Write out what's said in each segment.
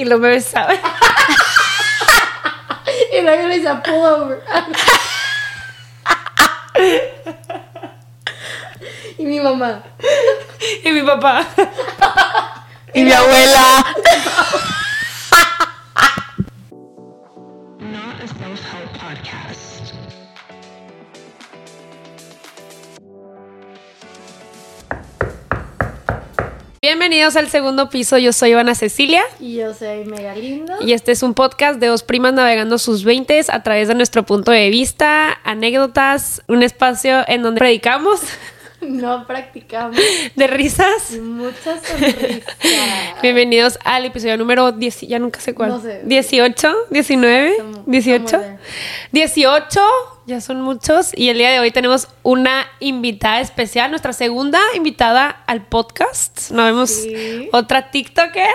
Y lo me besaba. y luego le decía pull over. y mi mamá. Y mi papá. Y mi abuela. Not a self-help podcast. Bienvenidos al segundo piso. Yo soy Ivana Cecilia. Y yo soy mega lindo. Y este es un podcast de dos primas navegando sus veintes a través de nuestro punto de vista, anécdotas, un espacio en donde predicamos No practicamos. de risas. Muchas sonrisas. Bienvenidos al episodio número 10, ya nunca sé cuál. No sé. 18, 19, Somos- 18. somos de- 18, ya son muchos. Y el día de hoy tenemos una invitada especial, nuestra segunda invitada al podcast. Nos vemos Sí. otra TikToker,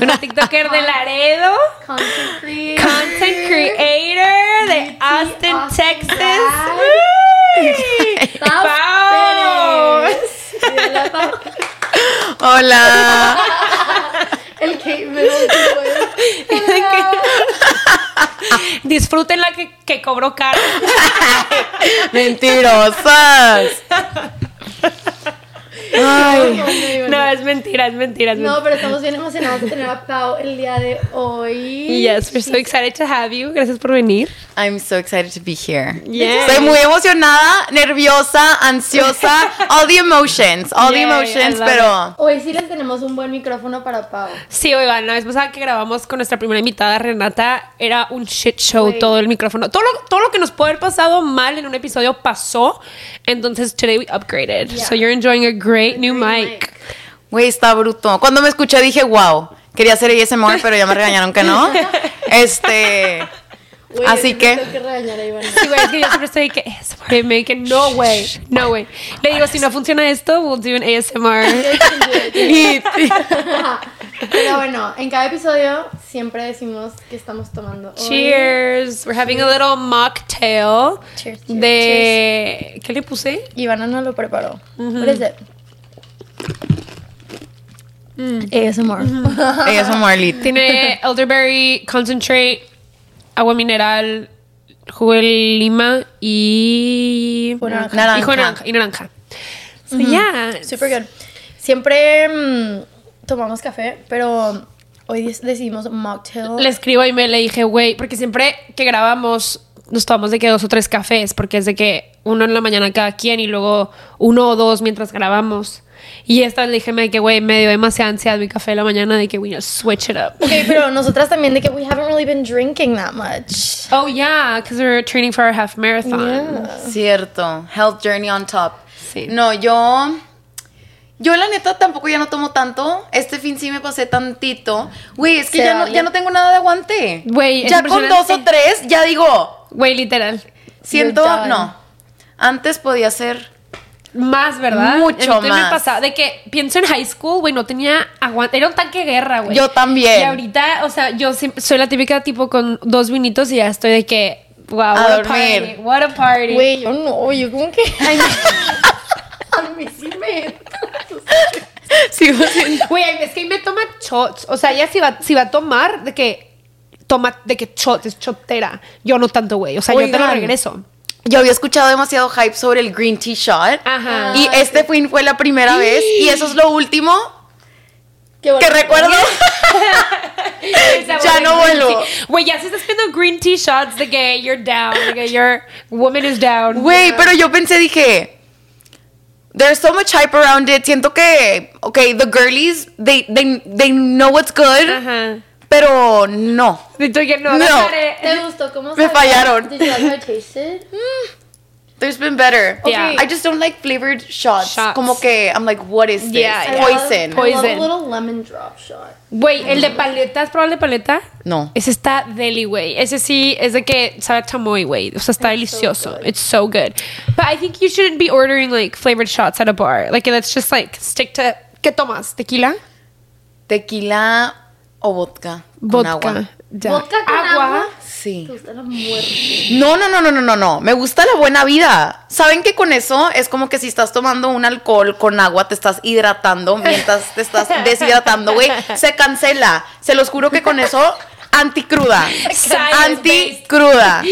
una TikToker de Laredo. Content creator. Content creator de Austin, Austin, Texas. Hola. El Kate Middleton. Disfruten la que, que cobró caro. Mentirosas. Ay. No, es mentira, es mentira. Es No, pero estamos bien emocionados de tener a Pau el día de hoy. Yes, we're so excited to have you. Gracias por venir. I'm so excited to be here. Yes. Estoy muy emocionada, nerviosa, ansiosa, all the emotions, all the emotions, pero Hoy sí les tenemos un buen micrófono para Pau. Sí, oigan, la vez pasada que grabamos con nuestra primera invitada, Renata, era un shit show Güey. todo el micrófono. Todo lo, todo lo que nos puede haber pasado mal en un episodio pasó. Entonces, today we upgraded. Yeah. So you're enjoying a great new Great mic. güey, está bruto. Cuando me escuché dije, wow, quería hacer ASMR, pero ya me regañaron que no. Este, Güey, Así que- Tengo que regañar a Ivana. Sí, güey, es que yo siempre estoy que ASMR, me que no way, no way. Le digo, si no funciona esto, we'll do an ASMR. Pero bueno, en cada episodio siempre decimos que estamos tomando. hoy. Cheers. We're having a little mocktail Cheers, cheers, de ¿qué le puse? Ivana no lo preparó. What is it? ASMR. ASMR lit. Tiene elderberry concentrate, agua mineral, jugo de lima y Jugo de naranja. Naranja. Y, jugo naranja, y naranja. So yeah, Super good. Siempre mm, tomamos café, pero hoy decidimos mocktail. Le escribo y me le dije, güey, porque siempre que grabamos nos tomamos de que dos o tres cafés, porque es de que uno en la mañana cada quien y luego uno o dos mientras grabamos. Y esta le dije, me que, güey, me dio demasiada ansiedad mi café de la mañana, de que we need to switch it up. Ok, pero nosotras también de que we haven't really been drinking that much. Oh yeah, because we're training for our half marathon. Yeah. Cierto. Health journey on top. Sí. No, yo. Yo, la neta, tampoco ya no tomo tanto. Este fin sí me pasé tantito. Güey, es que ya no, ya no tengo nada de aguante. Güey, Ya con dos o tres, ya digo. Güey, literal. Siento. No. Antes podía ser. Más, ¿verdad? Mucho más. Me pasaba de que pienso en high school, güey, no tenía aguante. Era un tanque de guerra, güey. Yo también. Y ahorita, o sea, yo soy la típica tipo con dos vinitos y ya estoy de que, wow, what a, party. What a party. Güey, yo no, yo como que. A mí sí me. Sigo siendo. Güey, es que me toma shots. O sea, ella si va, si va a tomar, de que toma, de que shot, es chotera. Yo no tanto, güey. O sea, yo te lo regreso. Yo había escuchado demasiado hype sobre el green tea shot. Ajá. Y este fin fue la primera vez. Y eso es lo último Qué que recuerdo. Ya no vuelvo. Güey, ya se estás pidiendo green tea shots de que you're down, de que your woman is down. Güey, pero yo pensé, dije, there's so much hype around it. Siento que, okay, the girlies, they, they, they know what's good, Ajá. Pero no. Que no. ¿Te gustó cómo Me sabía? fallaron. Did you like how it tasted? There's been better. Yeah. I just don't like flavored shots. Shots. Como que, I'm like, what is this? Yeah, yeah. Poison. I love Poison. a little lemon drop shot. Güey, el de paleta, ¿has probado el de paleta? No. Ese está deli, güey. Ese sí es de que sabe a chamoy, güey. O sea, está delicioso. good. It's so good. But I think you shouldn't be ordering like flavored shots at a bar. Like, let's just like stick to. ¿Qué tomas? ¿Tequila? Tequila o vodka. con Vodka. agua. Ya. ¿Vodka con agua? Sí. Te gusta la muerte. No, no, no, no, no, no, no. Me gusta la buena vida. ¿Saben que con eso es como que si estás tomando un alcohol con agua, te estás hidratando mientras te estás deshidratando, güey? Se cancela. Se los juro que con eso, anticruda. Anticruda.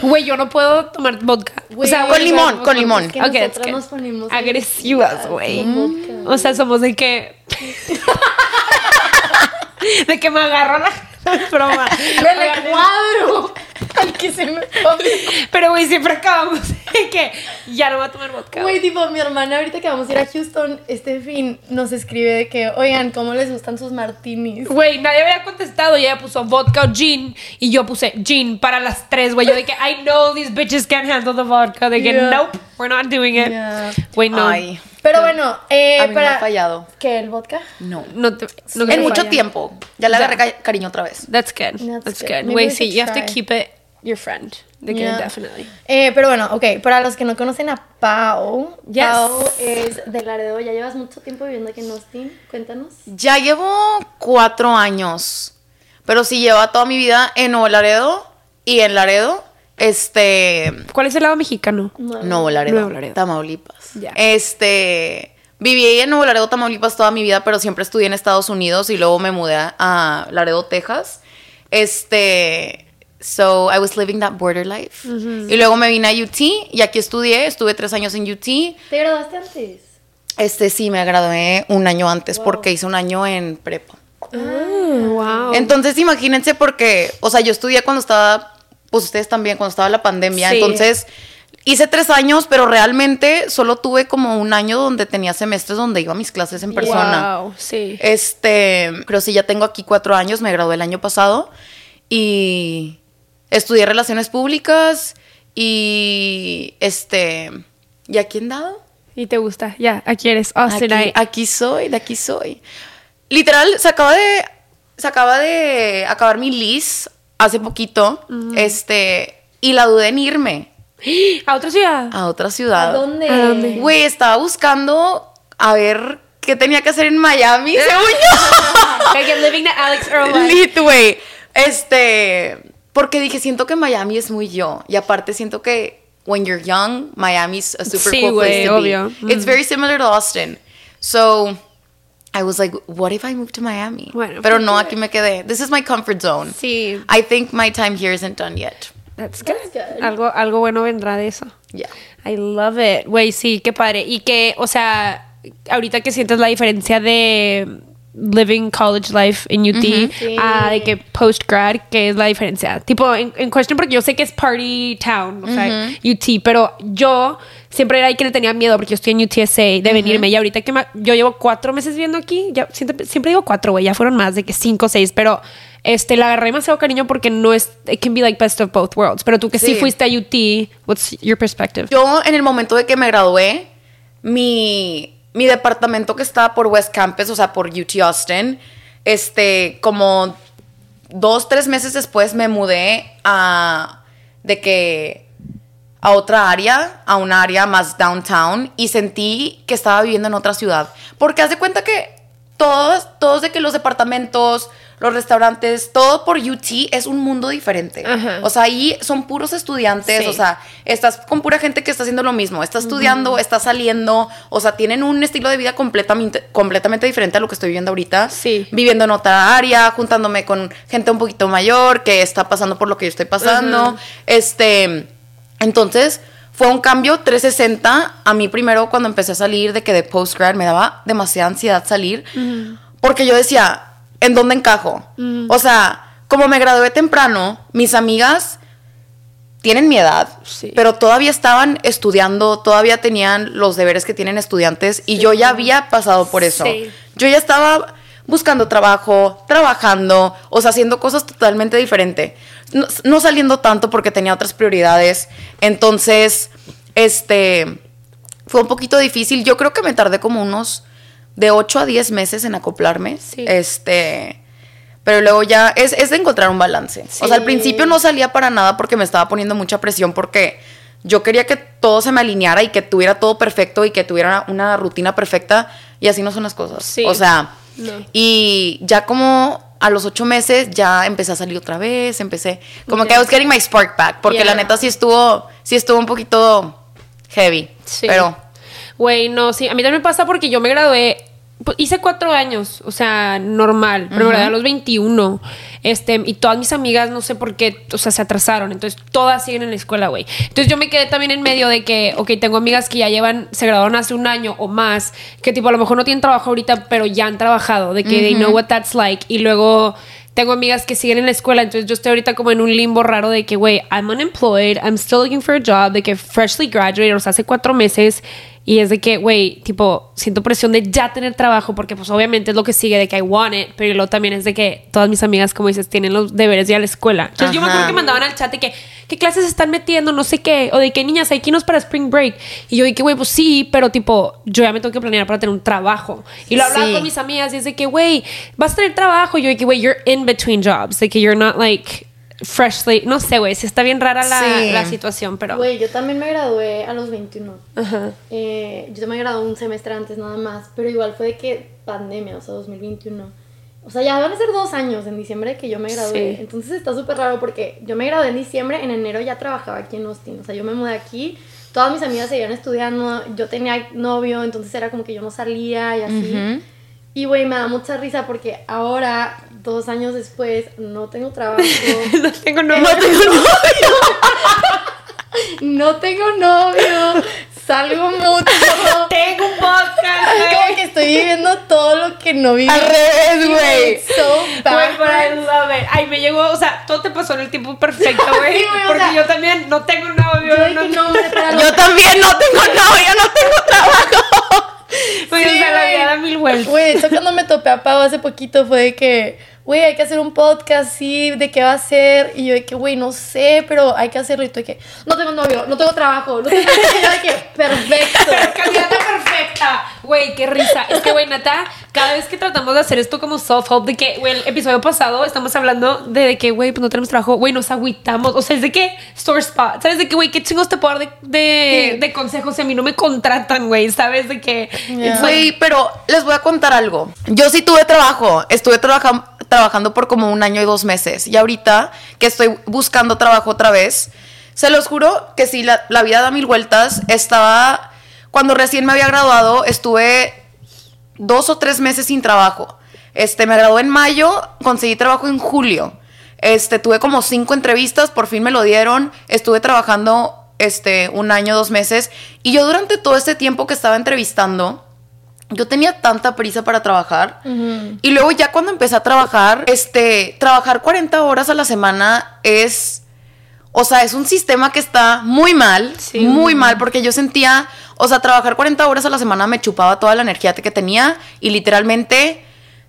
Güey, yo no puedo tomar vodka. Güey, con güey, limón, con limón. Es que Ok, es nosotras que nos ponemos agresivas, güey. con. O sea, somos de que. de que me agarro la. es broma. ¡Me recuadro! Al que se me. Pero, güey, siempre acabamos de que ya no voy a tomar vodka. Güey, tipo, mi hermana ahorita que vamos a ir a Houston, este fin nos escribe de que, oigan, ¿cómo les gustan sus martinis? Güey, nadie había contestado y ella puso vodka o gin y yo puse gin para las tres, güey. Yo de que I know these bitches can't handle the vodka. De que Yeah. nope, we're not doing it. Yeah. Güey, no. Ay, Pero bueno, eh, a mí me para... ha fallado. ¿Qué, el vodka? No. No te, no En mucho falla. tiempo. Ya le agarré ca- cariño otra vez. That's good. That's That's, good. Güey, sí, you have to keep it your friend. De que Yeah. definitely. Eh, pero bueno, ok, para los que no conocen a Pau, Yes. Pau es de Laredo, ya llevas mucho tiempo viviendo aquí en Austin, cuéntanos. Ya llevo cuatro años. Pero sí lleva toda mi vida en Nuevo Laredo. Y en Laredo, este. ¿Cuál es el lado mexicano? Nuevo Laredo. Nuevo Laredo. Tamaulipas. Ya. Este. Viví en Nuevo Laredo, Tamaulipas toda mi vida, pero siempre estudié en Estados Unidos y luego me mudé a Laredo, Texas. Este. So I was living that border life. Y luego me vine a UT y aquí estudié. Estuve tres años en UT. ¿Te graduaste antes? Este sí, me gradué un año antes porque hice un año en prepa. wow. Entonces, imagínense porque, o sea, yo estudié cuando estaba, pues ustedes también, cuando estaba la pandemia. Sí. Entonces, hice tres años, pero realmente solo tuve como un año donde tenía semestres donde iba a mis clases en persona. Wow, sí. Este, pero sí, ya tengo aquí cuatro años, me gradué el año pasado y estudié relaciones públicas y, este, ¿y aquí en dado? ¿Y te gusta? Ya, aquí eres Aquí, Austinite. aquí soy, de aquí soy. Literal, se acaba de. Se acaba de acabar mi lease hace poquito. Este. Y la dudé en irme ¿A otra ciudad? a otra ciudad. ¿A dónde? ¿A dónde? Güey, estaba buscando a ver qué tenía que hacer en Miami, según yo. Like I'm living the Alex Earl. Lit, güey. Este. Porque dije, siento que Miami es muy yo. Y aparte, siento que when you're young, Miami's a super Sí, cool place güey, to obvio. be. It's very similar to Austin. So. I was like, what if I move to Miami? Bueno, Pero pues, no, aquí me quedé. This is my comfort zone. Sí. I think my time here isn't done yet. That's good. That's good. Algo, algo bueno vendrá de eso. Yeah. I love it. Güey, sí, qué padre. Y que, o sea, ahorita que sientes la diferencia de living college life in UT a de que post grad, ¿qué es la diferencia? Tipo, en, en cuestión, porque yo sé que es party town, o sea, UT, pero yo siempre era ahí que le tenía miedo porque yo estoy en UTSA de venirme y ahorita que ma- yo llevo cuatro meses viviendo aquí, ya siempre, siempre digo cuatro, güey, ya fueron más de que cinco o seis, pero este, la agarré demasiado cariño porque no es, it can be like best of both worlds, pero tú que sí, Sí. fuiste a UT, what's your perspective? Yo, en el momento de que me gradué, mi, mi departamento que estaba por West Campus, o sea, por UT Austin, este, como dos, tres meses después me mudé a, de que, a otra área, a una área más downtown, y sentí que estaba viviendo en otra ciudad. Porque haz de cuenta que todos, todos de que los departamentos, los restaurantes, todo por UT es un mundo diferente. Ajá. O sea, ahí son puros estudiantes, Sí. o sea, estás con pura gente que está haciendo lo mismo, está estudiando, está saliendo, o sea, tienen un estilo de vida completamente, completamente diferente a lo que estoy viviendo ahorita. Sí. Viviendo en otra área, juntándome con gente un poquito mayor que está pasando por lo que yo estoy pasando. Este, entonces, fue un cambio 360. A mí primero cuando empecé a salir de que de postgrad me daba demasiada ansiedad salir, porque yo decía, ¿en dónde encajo? O sea, como me gradué temprano, mis amigas tienen mi edad, Sí. pero todavía estaban estudiando, todavía tenían los deberes que tienen estudiantes y yo ya había pasado por eso. Sí. Yo ya estaba buscando trabajo, trabajando, o sea, haciendo cosas totalmente diferentes. No, no saliendo tanto porque tenía otras prioridades. Entonces, este, fue un poquito difícil. Yo creo que me tardé como unos de 8 a 10 meses en acoplarme. Sí. Este, pero luego ya es, es de encontrar un balance. O sea, al Sí. principio no salía para nada porque me estaba poniendo mucha presión porque yo quería que todo se me alineara y que tuviera todo perfecto y que tuviera una rutina perfecta y así no son las cosas. Sí. O sea, No. y ya como a los ocho meses ya empecé a salir otra vez, empecé, como que I was getting my spark back, porque la neta sí estuvo, sí estuvo un poquito heavy, Sí. pero Güey, no, sí. A mí también me pasa porque yo me gradué. Pues, hice cuatro años, o sea, normal. Pero me gradué a los 21. Este, y todas mis amigas, no sé por qué, o sea, se atrasaron. Entonces, todas siguen en la escuela, güey. Entonces, yo me quedé también en medio de que, ok, tengo amigas que ya llevan, se graduaron hace un año o más, que tipo, a lo mejor no tienen trabajo ahorita, pero ya han trabajado, de que they know what that's like. Y luego tengo amigas que siguen en la escuela, entonces yo estoy ahorita como en un limbo raro de que, güey, I'm unemployed, I'm still looking for a job, de que freshly graduated, o sea, hace cuatro meses, y es de que, güey, tipo, siento presión de ya tener trabajo, porque pues obviamente es lo que sigue de que I want it, pero luego también es de que todas mis amigas, como dices, tienen los deberes ya a la escuela. Entonces yo me acuerdo que mandaban al chat de que, ¿qué clases están metiendo? No sé qué, o de que niñas, hay que irnos para Spring Break. Y yo dije, güey, pues sí, pero tipo, yo ya me tengo que planear para tener un trabajo. Y lo hablaba Sí. con mis amigas y es de que, güey, vas a tener trabajo. Y yo que, güey, you're in between jobs. De que you're not like freshly. No sé, güey, sí está bien rara la, Sí. la situación, pero. Güey, yo también me gradué a los 21. Ajá. Eh, yo me gradué un semestre antes nada más, pero igual fue de que pandemia, o sea, 2021. O sea, ya van a ser dos años en diciembre que yo me gradué. Sí. Entonces está súper raro porque yo me gradué en diciembre, en enero ya trabajaba aquí en Austin. O sea, yo me mudé aquí, todas mis amigas seguían estudiando, yo tenía novio, entonces era como que yo no salía y así. Ujú. Y güey, me da mucha risa porque ahora, dos años después, no tengo trabajo. no tengo novio. no tengo novio. no tengo novio, salgo mucho. tengo un podcast, Como que estoy viviendo todo lo que no viví. Al revés, güey. So bad. pero. Ay, me llegó, o sea, todo te pasó en el tiempo perfecto, güey. Sí, güey, o porque sea, yo también no tengo novio. Yo no, no, Yo también no tengo novio, no tengo trabajo. Güey, Sí, o sea, la vida da mil vueltas. Güey, hecho cuando me topé a Pau hace poquito fue de que, güey, hay que hacer un podcast, sí, ¿de qué va a ser? Y yo de que, güey, no sé, pero hay que hacerlo. Y tú de que, no tengo novio, no tengo trabajo, no tengo... Y yo de que, perfecto. Candidata perfecta. Güey, qué risa. Es que, güey, neta, cada vez que tratamos de hacer esto como self-help, de que, güey, el episodio pasado estamos hablando de, de que, güey, pues no tenemos trabajo, güey, nos agüitamos. O sea, es de que store spot. ¿Sabes? De que, güey, qué chingos te puedo dar de, de, Sí. de consejos si a mí no me contratan, güey. ¿Sabes? De que. Yeah. it's like- Güey, pero les voy a contar algo. Yo sí tuve trabajo. Estuve trabaja- trabajando por como un año y dos meses. Y ahorita que estoy buscando trabajo otra vez, se los juro que sí, la, la vida da mil vueltas. Estaba. Cuando recién me había graduado, estuve dos o tres meses sin trabajo. Este, me gradué en mayo, conseguí trabajo en julio. Este, tuve como cinco entrevistas, por fin me lo dieron. Estuve trabajando este un año, dos meses. Y yo durante todo este tiempo que estaba entrevistando, yo tenía tanta prisa para trabajar. Y luego ya cuando empecé a trabajar, este, trabajar 40 horas a la semana es, o sea, es un sistema que está muy mal, Sí. muy mal, porque yo sentía, o sea, trabajar 40 horas a la semana me chupaba toda la energía que tenía y literalmente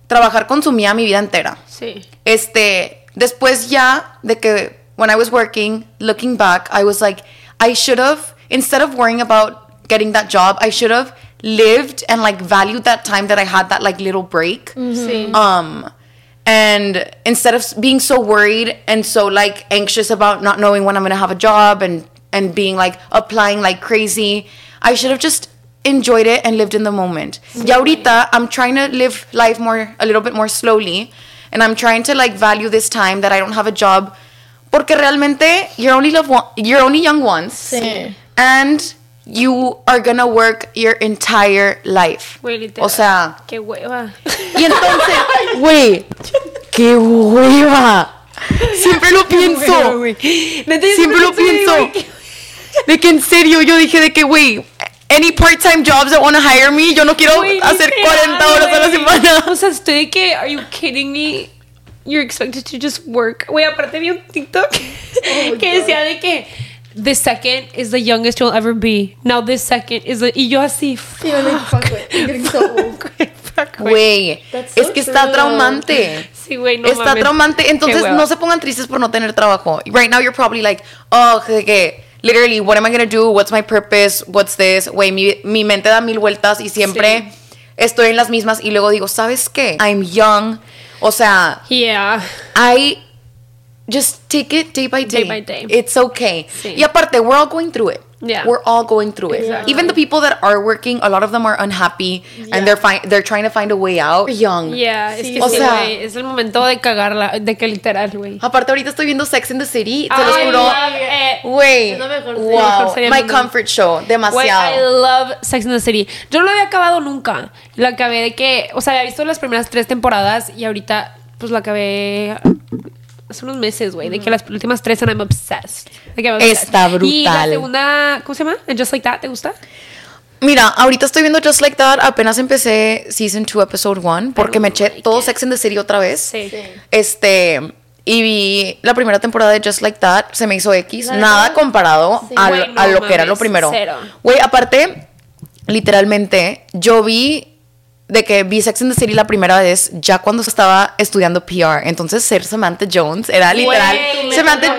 trabajar consumía mi vida entera. Sí. Este, después ya de que when I was working, looking back, I was like, I should have, instead of worrying about getting that job, I should have lived and like valued that time that I had that like little break. Mm-hmm. Sí. Mm-hmm. Um, and instead of being so worried and so like anxious about not knowing when I'm gonna have a job and and being like applying like crazy, I should have just enjoyed it and lived in the moment. Mm-hmm. Y ahorita I'm trying to live life more a little bit more slowly, and I'm trying to like value this time that I don't have a job, porque realmente you're only love one, you're only young once, Sí. and you are gonna work your entire life. Güey. O sea, Qué hueva. y entonces, güey, qué hueva. Siempre lo pienso. Siempre lo pienso. güey, De que en serio yo dije de que, güey, any part-time jobs that want to hire me, yo no quiero Güey, hacer literal, 40 horas a la semana. O sea, estoy de que, are you kidding me? You're expected to just work. Güey, aparte vi un TikTok que decía de que the second is the youngest you'll ever be. Now this second is the... Y yo así... Güey, I'm getting so es que está traumante. Sí, güey, no está mames. traumante. Entonces, no se pongan tristes por no tener trabajo. Right now, you're probably like, oh, que, literally, what am I gonna do? What's my purpose? What's this? Güey, mi, mi mente da mil vueltas y siempre estoy en las mismas. Y luego digo, ¿sabes qué? I'm young. O sea, Yeah. I just take it day by day. Day by day. It's okay. Sí. Y aparte, we're all going through it. Yeah. We're all going through it. Exactly. Even the people that are working, a lot of them are unhappy and they're fi- they're trying to find a way out. We're young. Yeah, es Sí, que o sí, sea-. Es el momento de cagarla, de que literal, güey. Aparte ahorita estoy viendo Sex in the City, te Ay, juro. Güey, Es la wow, my comfort show, Güey, I demasiado. love Sex and the City. Yo no lo había acabado nunca. Lo acabé de que, o sea, había visto las primeras tres temporadas y ahorita, pues lo acabé hace unos meses, güey. De que las últimas tres, and I'm obsessed. I'm. Está Y la brutal. segunda, ¿cómo se llama? And Just Like That, ¿te gusta? Mira, ahorita estoy viendo Just Like That, apenas empecé Season 2, Episode 1, porque me eché like todo it. Sex in the City otra vez. Sí. Sí. Este, y vi la primera temporada de Just Like That, se me hizo X, La nada verdad, comparado sí. a, a lo que era lo primero. cero. Güey, aparte, literalmente, yo vi de que vi Sex and the City la primera vez ya cuando estaba estudiando PR. Entonces, ser Samantha Jones era literal. Güey, Samantha,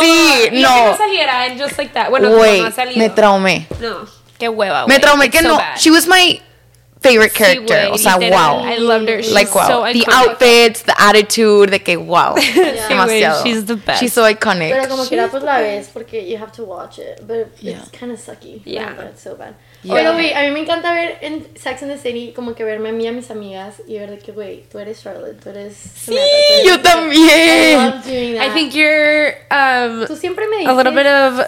sí, Y no. que no saliera en Just Like That. Bueno, no, Güey, no ha salido. me traumé. No, qué hueva. Me traumé It's que so no. bad. She was my favorite Sí, character. o sea, literal. wow. I loved her. She's like wow. so the iconic. outfits, the attitude, de que wow. Demasiado. she's the best. She's so iconic. Pero como quiera pues la ves porque you have to watch it. But Yeah. it's kind of sucky. Yeah. But it's so bad. Yeah. Pero güey, a mí me encanta ver en Sex and the City como que verme a mí y a mis amigas y ver de que güey, tú eres Charlotte, tú eres Samantha, tú eres- Yo I también. love doing that. I think you're um, tú siempre me dices a little bit of.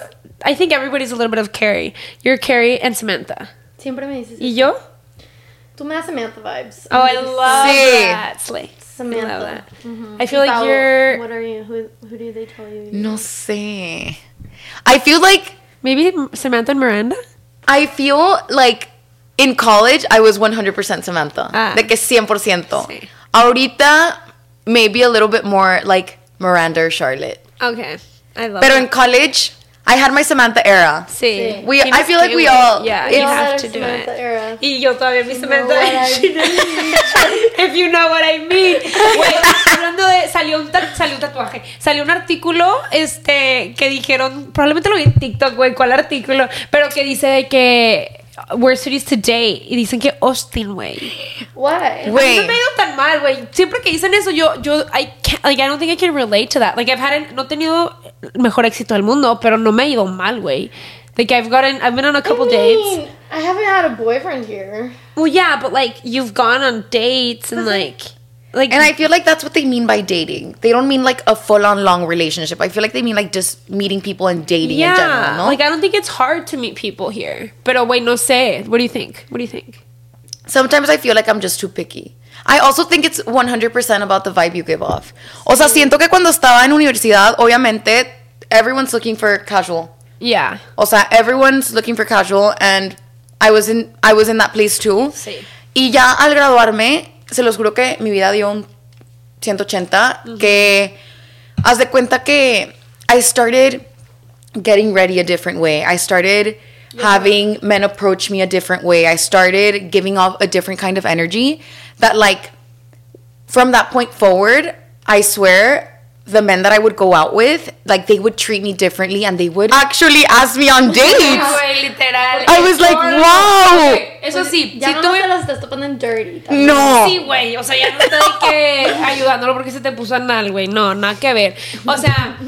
I think everybody's a little bit of Carrie. You're Carrie and Samantha. siempre me dices ¿Y yo? tú me das Samantha vibes. Oh, I love Sí. that. Slay. Samantha. I love that. Mhm. I feel like Paolo, you're- What are you? Who, who do they tell you? No sé. I feel like Maybe Samantha and Miranda? I feel like in college I was 100% Samantha. Ah. De que 100%. Sí. Ahorita maybe a little bit more like Miranda or Charlotte. Okay. I love Pero that. in college I had my Samantha era. Sí. We- I feel like we all- Yeah, you have to do Samantha it. era. Y yo todavía mi Samantha. I If you know what I mean. Güey, hablando de. Salió un, salió un tatuaje. Salió un artículo este, que dijeron. Probablemente lo vi en TikTok, güey. ¿Cuál artículo? Pero que dice de que. We're cities today. Y dicen que Austin, güey. Why? Güey. No me ha ido tan mal, güey. Siempre que dicen eso, yo, yo, I can't, like, I don't think I can relate to that. Like, I've had, no he tenido el mejor éxito del mundo, pero no me ha ido mal, güey. Like, I've gotten, I've been on a couple I dates. I haven't had a boyfriend here. Well, yeah, but like, you've gone on dates and like, like, And I feel like that's what they mean by dating. They don't mean like a full on long relationship. I feel like they mean like just meeting people and dating in general, no? Like, I don't think it's hard to meet people here. Pero, wait, no sé. What do you think? What do you think? Sometimes I feel like I'm just too picky. I also think it's 100% about the vibe you give off. O sea, siento que cuando estaba en universidad, obviamente, everyone's looking for casual. Yeah. O sea, everyone's looking for casual and I was in I was in that place too. Sí. Y ya al graduarme, se los juro que mi vida dio un 180 que haz de cuenta que I started getting ready a different way. I started having men approach me a different way. I started giving off a different kind of energy that like from that point forward, I swear the men that I would go out with, like they would treat me differently and they would actually ask me on dates. Güey, literal. I was like, wow. Eso sí, Ya si no te las estás topando en dirty. también. No. Sí, güey, o sea, ya no está que ayudándolo porque se te puso anal, güey. No, nada que ver. O sea,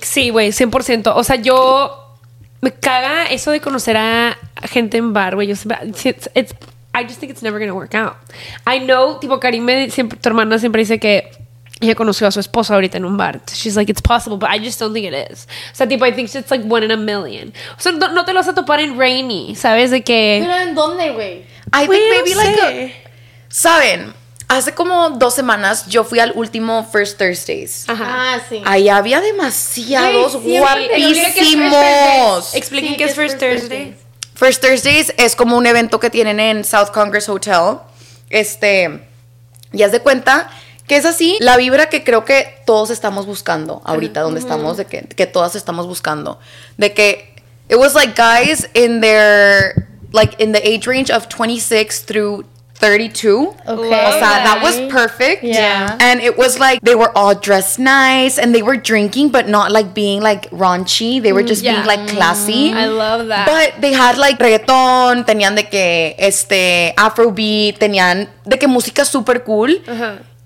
sí, güey, 100%. O sea, yo me caga eso de conocer a gente en bar, güey. Yo siempre, it's, it's- I just think it's never gonna work out. I know, tipo, Karim, me- siempre, tu hermana siempre dice que ella conoció a su esposo ahorita en un bar. She's like, it's possible, but I just don't think it is. O sea, tipo, I think it's like one in a million. O sea, no, no te lo vas a topar en Rainy, ¿sabes? De que... Pero en dónde, güey? I think no maybe like sé. a- Saben, hace como dos semanas yo fui al último First Thursdays. Ajá. Ah, sí. Ahí había demasiados Güey, siempre. guapísimos. Expliquen Sí, qué es ¿qué es First First Thursday. First Thursdays es como un evento que tienen en South Congress Hotel. Este, y haz de cuenta que es así la vibra que creo que todos estamos buscando ahorita donde estamos, de que, que todas estamos buscando. De que it was like guys in their, like in the age range of 26 through 32. Okay. O sea, that was perfect. Yeah. And it was like they were all dressed nice and they were drinking, but not like being like raunchy. They were just Yeah. being like classy. I love that. But they had like reggaeton, tenían de que este Afrobeat, tenían de que música super cool.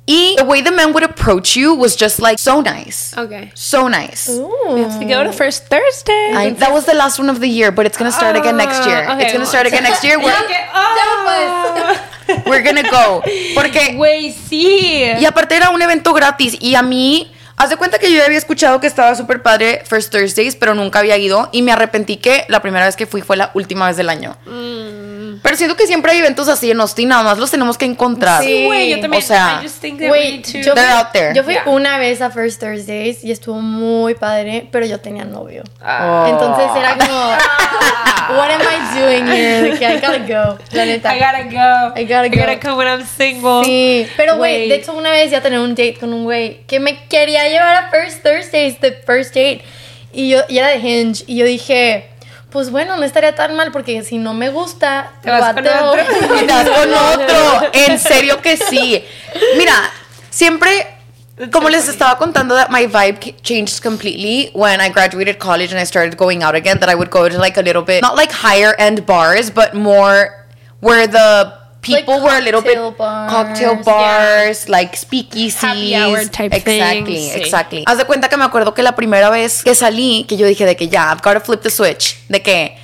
Y the way the men would approach you was just like so nice. Okay. So nice. We have to go to first Thursday. I, that was the last one of the year, but it's gonna start again next year. Ah, okay, it's gonna well, start again next year. We're, Okay, ah. we're gonna go. Porque Güey, sí. Y aparte era un evento gratis. Y a mí, haz de cuenta que yo ya había escuchado que estaba súper padre First Thursdays, pero nunca había ido. Y me arrepentí que la primera vez que fui fue la última vez del año. Pero siento que siempre hay eventos así en Austin, nada más los tenemos que encontrar. Sí. Güey, yo también. O sea, to- yo, They're fui- out there. yo fui Yeah. una vez a First Thursdays y estuvo muy padre, pero yo tenía novio. Oh. Entonces era como, what am I doing here? De que I gotta go, la neta. I gotta go. I gotta I gotta go. come when I'm single. Sí, pero güey, de hecho una vez ya tener un date con un güey que me quería llevar a First Thursdays, the first date, y yo y era de Hinge, y yo dije, pues bueno, no estaría tan mal porque si no me gusta, Te vas con otro. Y te vas con otro. En serio que sí. Mira, siempre. Como les estaba contando that my vibe changed completely when I graduated college and I started going out again that I would go to like a little bit not like higher end bars but more where the people Like were a little bit cocktail bars, cocktail yeah. bars like speakeasies Happy hour type exactly things, sí. exactly haz de cuenta que me acuerdo que la primera vez que salí que yo dije de que ya I've got to flip the switch de que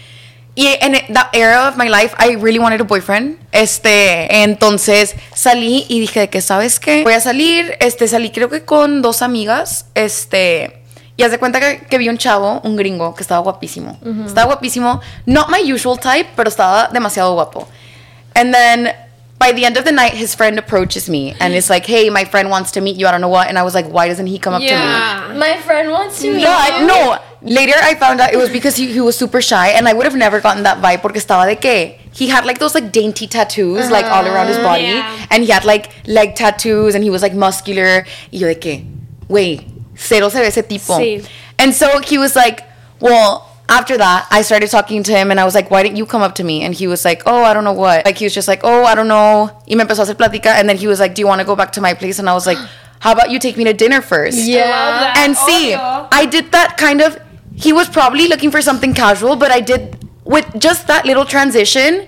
y en that era of my life, I really wanted a boyfriend. Este, entonces salí y dije de que, ¿sabes qué? Voy a salir, este, salí creo que con dos amigas, este, y haz de cuenta que, que vi un chavo, un gringo, que estaba guapísimo. Estaba guapísimo, not my usual type, pero estaba demasiado guapo. And then by the end of the night, his friend approaches me and is like, hey, my friend wants to meet you, I don't know what. And I was like, why doesn't he come up to me? Yeah. My friend wants to meet No, no. Later I found out it was because he, he was super shy and I would have never gotten that vibe porque estaba de que he had like those like dainty tattoos like all uh-huh. around his body Yeah. and he had like leg tattoos and he was like muscular y yo de que, güey, cero se ve ese tipo. Sí. And so he was like, well, after that, I started talking to him and I was like, why didn't you come up to me? And he was like, oh, I don't know what. Like, he was just like, oh, I don't know. Y me empezó a hacer plática. And then he was like, do you want to go back to my place? And I was like, how about you take me to dinner first? Yeah. And see, Obvio. I did that kind of. He was probably looking for something casual, but I did with just that little transition.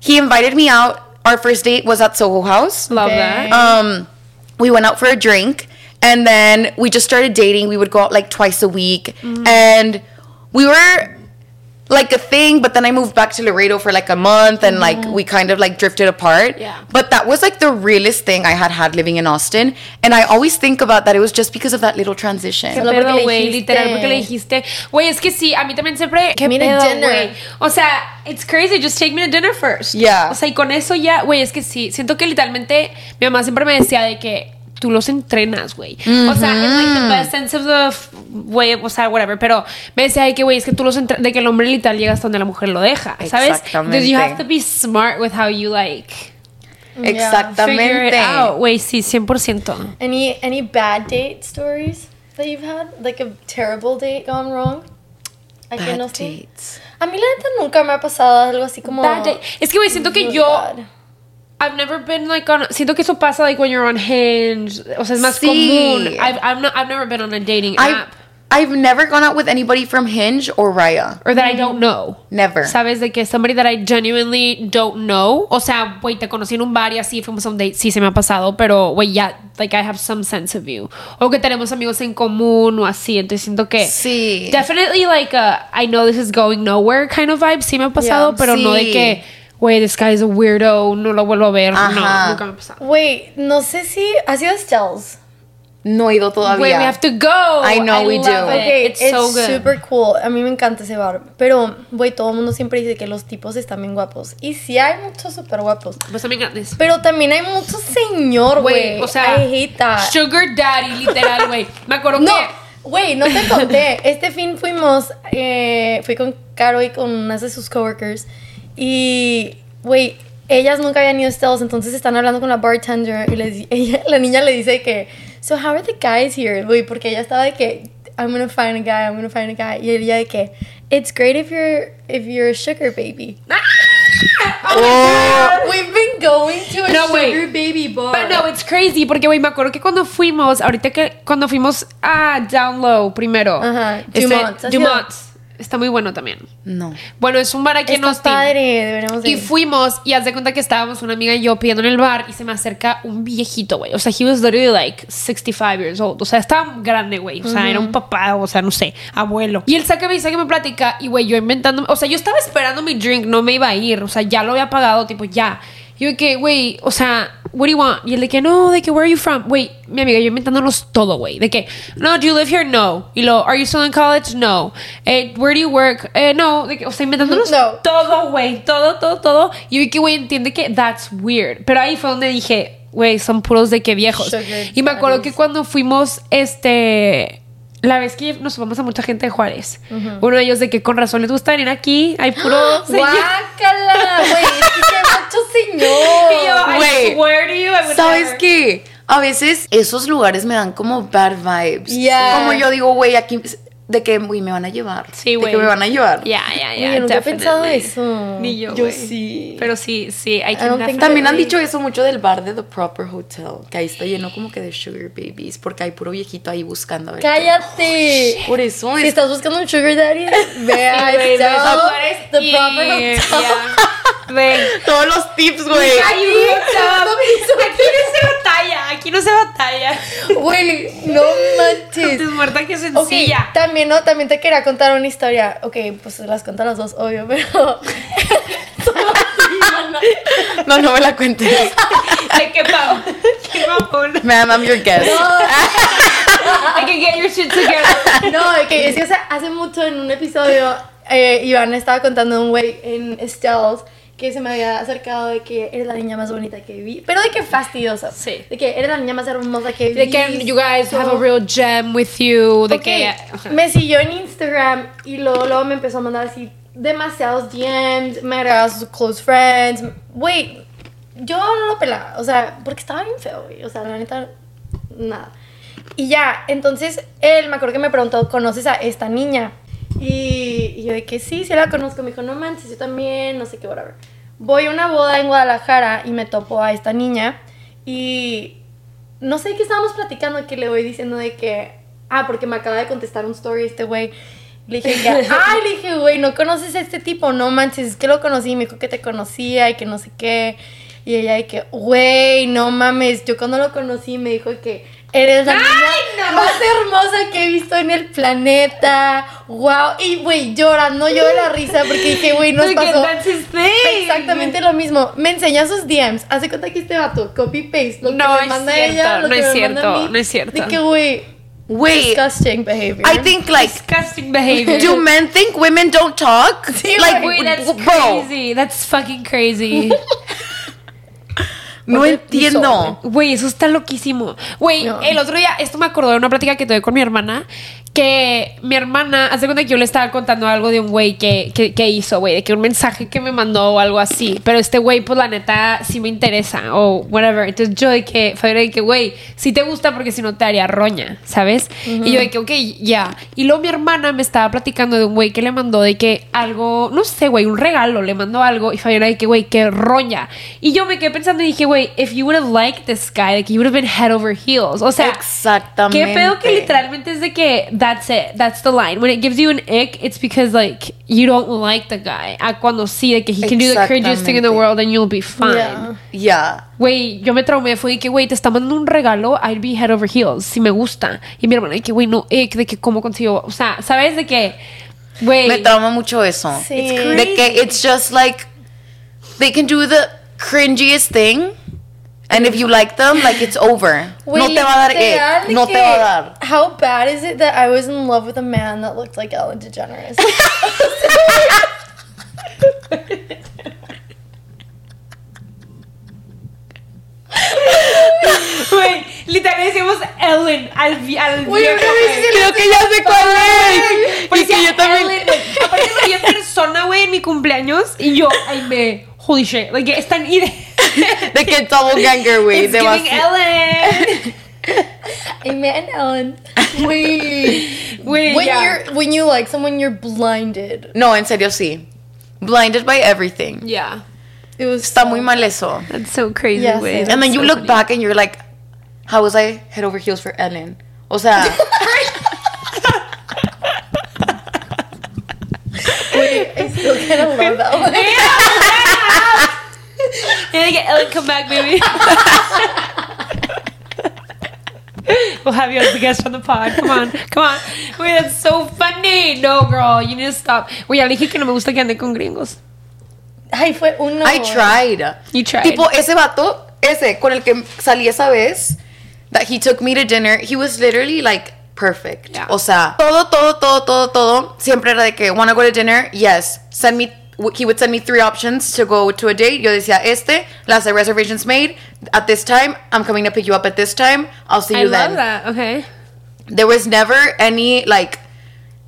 He invited me out. Our first date was at Soho House. Love Okay. that. Um, we went out for a drink, and then we just started dating. We would go out like twice a week, Mm-hmm. and we were like a thing. But then I moved back to Laredo for like a month, and like we kind of like drifted apart. Mm-hmm. Yeah. But that was like the realest thing I had had living in Austin, and I always think about that. It was just because of that little transition. ¿Qué Solo porque pedo, le güey? dijiste. Literal, porque le dijiste. Güey, es que sí, a mí también siempre. ¿Qué Meet a pedo, dinner. güey? O sea, it's crazy, just take me to dinner first. Yeah. O sea, y con eso ya, güey, es que sí. Siento que literalmente mi mamá siempre me decía de que tú los entrenas, güey. O sea, in like the best sense of the way, o sea, whatever. Pero me decía de que, güey, es que tú los entrenas, de que el hombre literal llega hasta donde la mujer lo deja, ¿sabes? Exactamente. Entonces you have to be smart with how you like Exactamente. out. Güey, sí, 100%. Any any bad date stories that you've had? Like a terrible date gone wrong? En Bad Austin? dates. A mí la neta nunca me ha pasado algo así como Bad date. Es que, güey, siento que yo. bad. I've never been like on. Siento que eso pasa like when you're on Hinge. O sea, es más Sí. común. I've, I'm not, I've never been on a dating I've, app. I've never gone out with anybody from Hinge or Raya. Or that I don't know. Never. ¿Sabes? De que somebody that I genuinely don't know. O sea, güey, te conocí en un bar y así fuimos a un date. Sí, se me ha pasado. Pero, güey, ya, like I have some sense of you. O que tenemos amigos en común o así. Entonces siento que. Sí. Definitely like a I know this is going nowhere kind of vibe. Sí me ha pasado, Yeah. pero no de que, güey, this guy is a weirdo. No lo vuelvo a ver. Ajá. No, nunca me ha pasado. Wait, no sé si ha sido Stells. No he ido todavía. Wait, we have to go. I know we love do. it. Okay, it's, it's, so good. super cool. A mí me encanta ese bar. Pero, güey, todo el mundo siempre dice que los tipos están bien guapos. Y sí hay muchos súper guapos. Pues también grandes. Pero también hay mucho señor, güey. Güey, o sea, I hate that. Sugar Daddy, literal, güey. Me acuerdo No, que. güey, no te conté. Este fin fuimos, eh, fui con Caro y con unas de sus coworkers. Y, güey, ellas nunca habían ido a Stells, entonces están hablando con la bartender y les, ella, la niña le dice que, so how are the guys here? Güey, porque ella estaba de que, I'm gonna find a guy, I'm gonna find a guy. Y ella de que, it's great if you're, if you're a sugar baby. Oh, We've been going to a No, wait. sugar baby bar. But no, it's crazy porque, güey, me acuerdo que cuando fuimos, ahorita que cuando fuimos a Down Low primero. Ajá, este, Dumont's, ¿has ido? Está muy bueno también. No. Bueno, es un bar aquí en Está Austin. padre, deberíamos de Y ir. fuimos y haz de cuenta que estábamos una amiga y yo pidiendo en el bar y se me acerca un viejito, güey. O sea, he was literally like 65 years old. O sea, estaba grande, güey. O sea, era un papá, o sea, no sé, abuelo. Y él saca, me que me platica y, güey, yo inventando. O sea, yo estaba esperando mi drink, no me iba a ir. O sea, ya lo había pagado, tipo, ya. Y yo de que, güey, o sea, what do you want? Y él de que, no, de que, where are you from? Güey, mi amiga, yo inventándonos todo, güey. De que, no, do you live here? No. Y lo, are you still in college? No. Eh, where do you work? Eh, no. De que, o sea, inventándonos No. todo, güey, todo, todo, todo. Y vi que, güey, entiende que that's weird. Pero ahí fue donde dije, güey, son puros de que viejos. Y me acuerdo que cuando fuimos, este, la vez que nos vamos a mucha gente de Juárez, uno de ellos de que con razón les gusta venir aquí, hay puro señor. ¡Guácala! Güey, es que macho Y yo, señor. I swear to you, I would ¿Sabes never. qué? A veces esos lugares me dan como bad vibes. Yeah. Como yo digo, güey, aquí de que, güey, me van a llevar. Sí, De güey. que me van a llevar. Ya, ya, ya. Yo nunca he pensado eso. Ni yo. Yo güey. sí. Pero sí, sí, think definitely- También han dicho eso mucho del bar de The Proper Hotel, que ahí está lleno como que de sugar babies, porque hay puro viejito ahí buscando. a Cállate. Por eso Si es estás buscando un sugar daddy, ve a de The Proper Hotel. ya. Ven. todos los tips, güey. Aquí no se batalla, aquí no se batalla. Güey, no manches. Muerta que Ok, sencilla. también, ¿no? También te quería contar una historia. Ok, pues las cuento las dos, obvio, pero... No, no me la cuentes. Ay, qué pavo. Qué. Ma'am, I'm your guest. I can get your shit together. No, es que o sea, hace mucho en un episodio eh, Iván estaba contando a un güey en Stells que se me había acercado de que eres la niña más bonita que vi, pero de que fastidiosa. Sí. De que eres la niña más hermosa que vi. De que you guys have a real gem with you. De que. me siguió en Instagram y luego, luego me empezó a mandar así demasiados DMs, me agregaba sus close friends. Güey, yo no lo pelaba, o sea, porque estaba bien feo, güey. O sea, la neta, nada. Y ya, entonces él me acuerdo que me preguntó, ¿conoces a esta niña? Y, y yo de que sí, sí la conozco. Me dijo, no manches, yo también, no sé qué, whatever. Voy a una boda en Guadalajara y me topo a esta niña y no sé qué estábamos platicando que le voy diciendo de que, ah, porque me acaba de contestar un story este güey. Le dije que, ay, le dije, güey, ¿no conoces a este tipo? No manches, es que lo conocí, me dijo que te conocía y que no sé qué. Y ella de que, güey, no mames, yo cuando lo conocí me dijo que eres la niña más hermosa que he visto en el planeta. Wow. Y, güey, llorando yo de la risa porque dije, güey, nos pasó that's his thing. exactamente lo mismo. Me enseña sus DMs. Hace cuenta que este vato, copy paste. Lo que No me es manda cierto, ella, lo no que es me manda cierto, a mí. no es cierto. De que, güey, Wait, disgusting behavior. I think like, Disgusting behavior. do men think women don't talk? like, Wait, that's bro, crazy. That's fucking crazy. no entiendo. Güey, eso está loquísimo. Güey, No. el otro día, esto me acordó de una plática que tuve con mi hermana. Que mi hermana, hace cuenta que yo le estaba contando algo de un güey que, que, que hizo, güey, de que un mensaje que me mandó o algo así. Pero este güey, pues la neta, sí me interesa o whatever. Entonces yo de que, Fabiola, de que, güey, sí te gusta porque si no te haría roña, ¿sabes? Y yo de que, ok, ya. Y luego mi hermana me estaba platicando de un güey que le mandó de que algo, no sé, güey, un regalo, le mandó algo. Y Fabiola de que, güey, que roña. Y yo me quedé pensando y dije, güey, if you would have liked this guy, like you would have been head over heels. O sea, Exactamente. ¿Qué pedo que literalmente es de que that's it, that's the line. When it gives you an ick, it's because like you don't like the guy. A cuando sí, de que he can do the cringiest thing in the world and you'll be fine. Yeah. Yeah. Güey, yo me traumé, fue de que, güey, te está mandando un regalo, I'd be head over heels, si me gusta. Y mi hermana, de que, güey, no, ick, de que cómo consigo, o sea, ¿sabes? De que, güey. Me trauma mucho eso. Sí. It's De que it's just like they can do the cringiest thing and if you like them, like it's over. Güey, no te va a dar de No te va a dar. How bad is it that I was in love with a man that looked like Ellen DeGeneres? Güey, literal decimos Ellen al, vi- al Güey, una. Creo que ya sé cuál es. Y que ya, yo también. Ellen, vi en persona, güey, en mi cumpleaños. Y yo, ay, me. Holy shit. Like, están. y de- De que doppelganger, güey. It's de giving basti- Ellen. Amen, Ellen. Wait. Güey, when ya. you're when you like someone, you're blinded. No, en serio sí. Blinded by everything. Yeah. It was Está so muy mal eso. That's so crazy, Yeah, güey. And then That's you look funny. back and you're like, how was I head over heels for Ellen? O sea, still kind of love that one. And get Ellen, come back, baby. we'll have you as the guest on the pod. Come on, come on. Wait, that's so funny. No, girl, you need to stop. Wait, ya le dije que no me gusta que ande con gringos. Ay, fue uno. I tried. You tried. Tipo, ese vato, ese con el que salí esa vez, that he took me to dinner, he was literally like perfect. Yeah. O sea, todo, todo, todo, todo, todo. Siempre era de que, wanna go to dinner? Yes. Send me, he would send me three options to go to a date. Yo decía, este, las de reservations made. At this time, I'm coming to pick you up at this time. I'll see you I you love then. that. Okay. There was never any, like,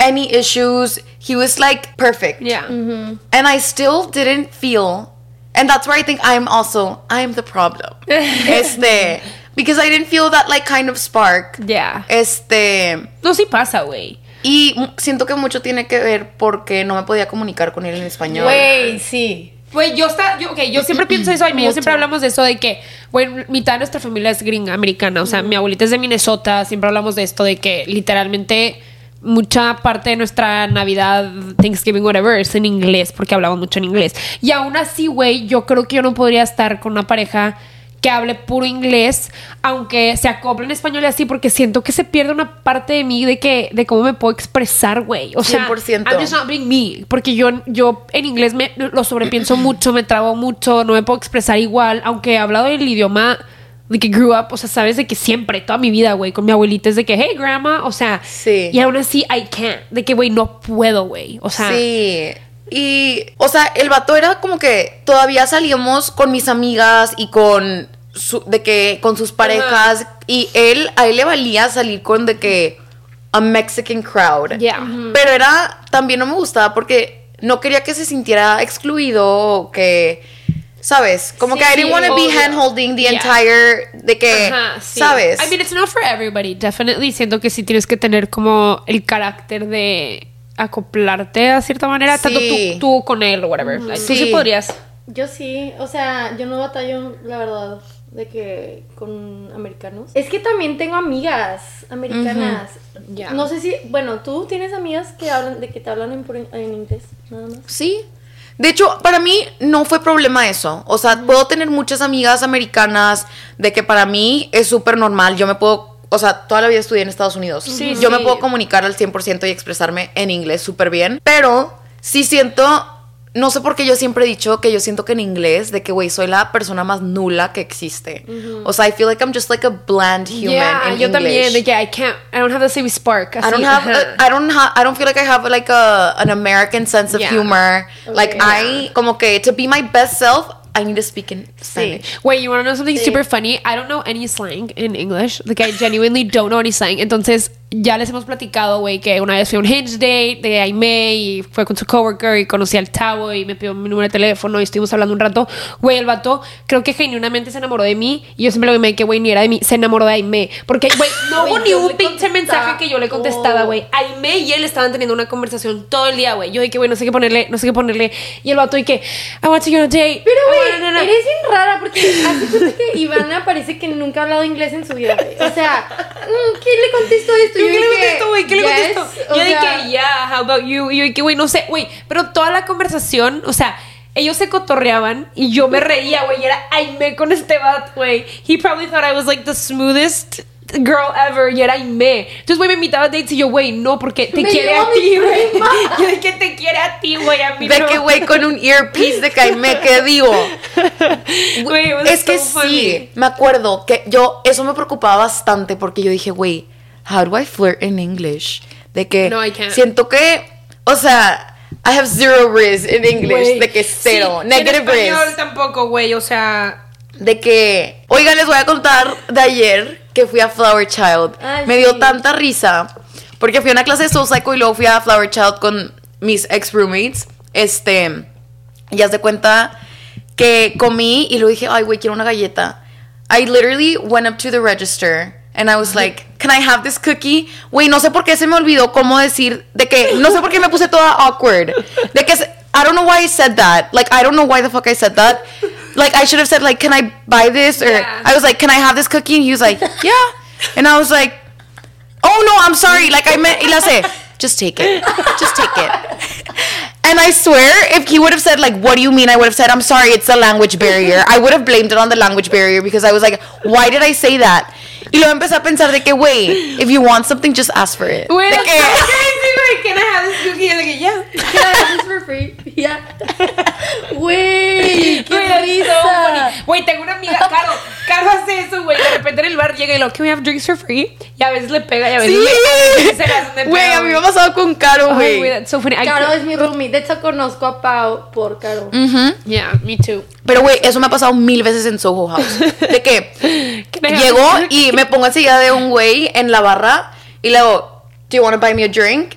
any issues. He was like perfect. Yeah. Mm-hmm. And I still didn't feel, and that's where I think I'm also, I'm the problem. este, because I didn't feel that like kind of spark. Yeah. Este, No, sí pasa, güey. Y siento que mucho tiene que ver porque no me podía comunicar con él en español. Güey, sí. Güey, yo está, yo, okay, yo siempre pienso eso, y yo siempre hablamos de eso de que, güey, mitad de nuestra familia es gringa americana, o sea, mi abuelita es de Minnesota, siempre hablamos de esto de que literalmente mucha parte de nuestra Navidad, Thanksgiving, whatever, es en inglés, porque hablamos mucho en inglés. Y aún así, güey, yo creo que yo no podría estar con una pareja que hable puro inglés, aunque se acople en español y así, porque siento que se pierde una parte de mí de que, de cómo me puedo expresar, güey. O sea, 100%. I'm just not being me, porque yo, yo en inglés me lo sobrepienso mucho, me trabo mucho, no me puedo expresar igual, aunque he hablado el idioma de que grew up, o sea, sabes de que siempre, toda mi vida, güey, con mi abuelita es de que, hey, grandma, o sea, Sí. y aún así, I can't, de que, güey, no puedo, güey, o sea, Sí. Y, o sea, el vato era como que todavía salíamos con mis amigas y con su- de que con sus parejas y él a él le valía salir con de que a Mexican crowd. Yeah. Pero era también no me gustaba porque no quería que se sintiera excluido o que sabes, como Sí, que I didn't sí, want to be hand holding the Yeah. entire de que Ajá, sí. sabes. I mean, it's not for everybody, definitely. Siento que sí tienes que tener como el carácter de acoplarte a cierta manera, tanto tú, tú con él o whatever. Tú sí Sí. podrías. Yo sí, o sea, yo no batallo, la verdad, de que con americanos. Es que también tengo amigas americanas. Ya. No sé si, bueno, tú tienes amigas que hablan, de que te hablan en inglés, nada más. Sí. De hecho, para mí no fue problema eso. O sea, puedo tener muchas amigas americanas de que para mí es súper normal. Yo me puedo, o sea, toda la vida estudié en Estados Unidos. Sí, Yo me sí. puedo comunicar al 100% y expresarme en inglés súper bien. Pero sí siento, no sé por qué yo siempre he dicho que yo siento que en inglés, de que, güey, soy la persona más nula que existe. O sea, I feel like I'm just like a bland human Yeah, in yo también, English. de que I can't, I don't have the same spark. I don't así, have ajá. I don't have I don't feel like I have like a an American sense of Yeah. humor. Like Okay. I como que to be my best self, I need to speak in Sí. Spanish. Wait, you want to know something super funny? I don't know any slang in English. Like, I genuinely don't know any slang. Entonces, ya les hemos platicado, güey, que una vez fui a un hinge date de Aime y fue con su coworker y conocí al Tavo y me pidió mi número de teléfono y estuvimos hablando un rato. Güey, el vato creo que genuinamente se enamoró de mí y yo siempre lo que güey, ni era de mí, se enamoró de Aime. Porque, güey, no hubo ni un pinche mensaje que yo le contestara, güey. Aime y él estaban teniendo una conversación todo el día, güey. Yo que, güey, no sé qué ponerle, no sé qué ponerle. Y el vato y que, I want to go on a date. Pero, güey, wanna- na, na. eres bien rara porque hace que Ivana parece que nunca ha hablado inglés en su vida, güey. O sea, mm, ¿qué le contestó esto? ¿Qué le contesto, güey? ¿Qué le yes, contesto? o Yo sea, dije, yeah, how about you? Y yo dije, güey, no sé, güey. Pero toda la conversación, o sea, ellos se cotorreaban y yo me reía, güey. Y era, Aime con este bat, güey. He probably thought I was like the smoothest girl ever. Y era Aime. Entonces, güey, me invitaba a dates y yo, güey, no, porque te Me quiere a ti, güey. Yo dije, te quiere a ti, güey. A mí De no. que güey con un earpiece de Caime, ¿qué digo? Was es que sí, me acuerdo que yo eso me preocupaba bastante porque yo dije, güey, how do I flirt in English? De que No, I can't. siento que, o sea, I have zero riz in English, de que cero, Sí, negative en español riz. tampoco, güey. O sea, De que, oigan, les voy a contar de ayer que fui a Flower Child. Ay, Me dio sí. tanta risa porque fui a una clase de Soul Cycle y luego fui a Flower Child con mis ex roommates. Este, y haz de cuenta que comí y luego dije, ay, güey, quiero una galleta. I literally went up to the register and I was like, can I have this cookie? Güey, no sé por qué se me olvidó cómo decir, de que, no sé por qué me puse toda awkward. De que, I don't know why I said that. Like, I don't know why the fuck I said that. Like, I should have said, like, can I buy this? Or Yeah. I was like, can I have this cookie? And he was like, yeah. And I was like, oh no, I'm sorry. Like, I meant, y la sé, just take it. Just take it. And I swear, if he would have said, like, what do you mean? I would have said, I'm sorry, it's the language barrier. I would have blamed it on the language barrier because I was like, why did I say that? Y luego empecé a pensar de que, wait, if you want something, just ask for it. Güey, de que, güey. Can I have this cookie? Y yeah. Can I have this for free? Yeah. Güey, qué Güey, so risa. funny. Güey, tengo una amiga, Caro. Caro hace eso, güey. De repente en el bar llega y lo, can we have drinks for free? Y a veces le pega y a veces, Sí. se la hacen de Güey, a mí me ha güey. pasado con Caro, güey, güey. that's so funny. Caro es mi roomie. De hecho, conozco a Pau por Caro. Ujú. Yeah, me too. Pero, güey, eso me ha pasado mil veces en Soho House. De que llego y me pongo enseguida de un güey en la barra y le digo, do you want to buy me a drink?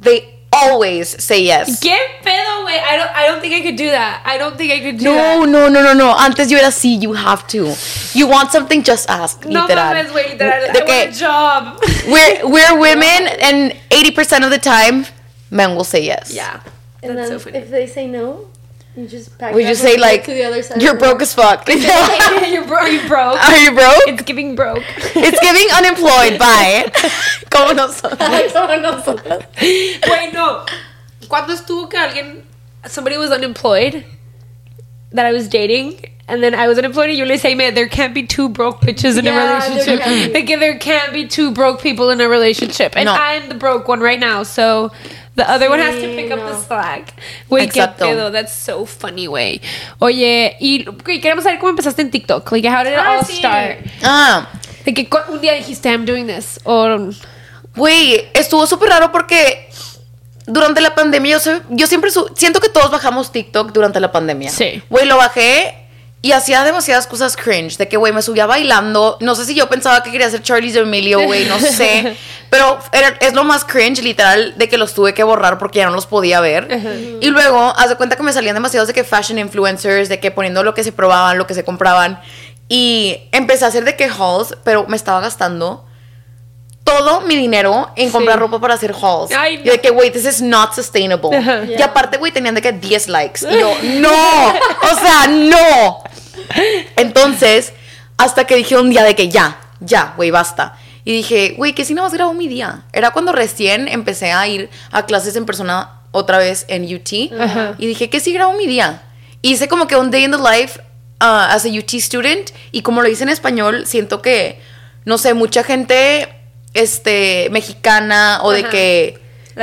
They always say yes. ¿Qué pedo, güey? I don't, I don't think I could do that. I don't think I could do No, that. no, no, no, no. Antes yo era así, you have to. You want something, just ask. No literal. mames, güey, literal. De I que want a job. we're, we're women and 80% of the time, men will say yes. yeah. And then so funny. if they say no, you just pack We it just say like, to the other side you're broke as fuck. you're, bro- you broke. Are you broke? It's giving broke. It's giving unemployed. Bye. Como nosotros. Como nosotros. Wait, no. ¿Cuándo estuvo que alguien, somebody was unemployed that I was dating? And then I was unemployed, and you say, man, there can't be two broke bitches in Yeah, a there relationship. can't. Like, there can't be two broke people in a relationship. And No. I'm the broke one right now, so the other one has to Sí, pick up no. the slack. Güey, qué pedo. That's so funny, güey. Oye, y queremos saber cómo empezaste en TikTok. Like, how did it Ah, all sí. start? Ah. De que un día dijiste, I'm doing this. O, Güey, estuvo súper raro porque durante la pandemia yo, sé- yo siempre su- siento que todos bajamos TikTok durante la pandemia. Sí. Güey, lo bajé y hacía demasiadas cosas cringe. De que, güey, me subía bailando. No sé si yo pensaba que quería ser Charlie D'Amelio, güey, no sé. Pero era- es lo más cringe, literal, de que los tuve que borrar porque ya no los podía ver. Y luego, haz de cuenta que me salían demasiados de que fashion influencers, de que poniendo lo que se probaban, lo que se compraban. Y empecé a hacer de que hauls, pero me estaba gastando todo mi dinero en comprar Sí. ropa para hacer hauls. Ay, Y de que, güey, this is not sustainable. Y aparte, güey, tenían de que 10 likes. Y yo, no, o sea, no. Entonces, hasta que dije un día de que ya, ya, güey, basta. Y dije, güey, que si no más grabo mi día. Era cuando recién empecé a ir a clases en persona otra vez en UT. Y dije, que si grabo mi día. Hice como que un day in the life uh, as a UT student. Y como lo hice en español, siento que, no sé, mucha gente este, mexicana o de que,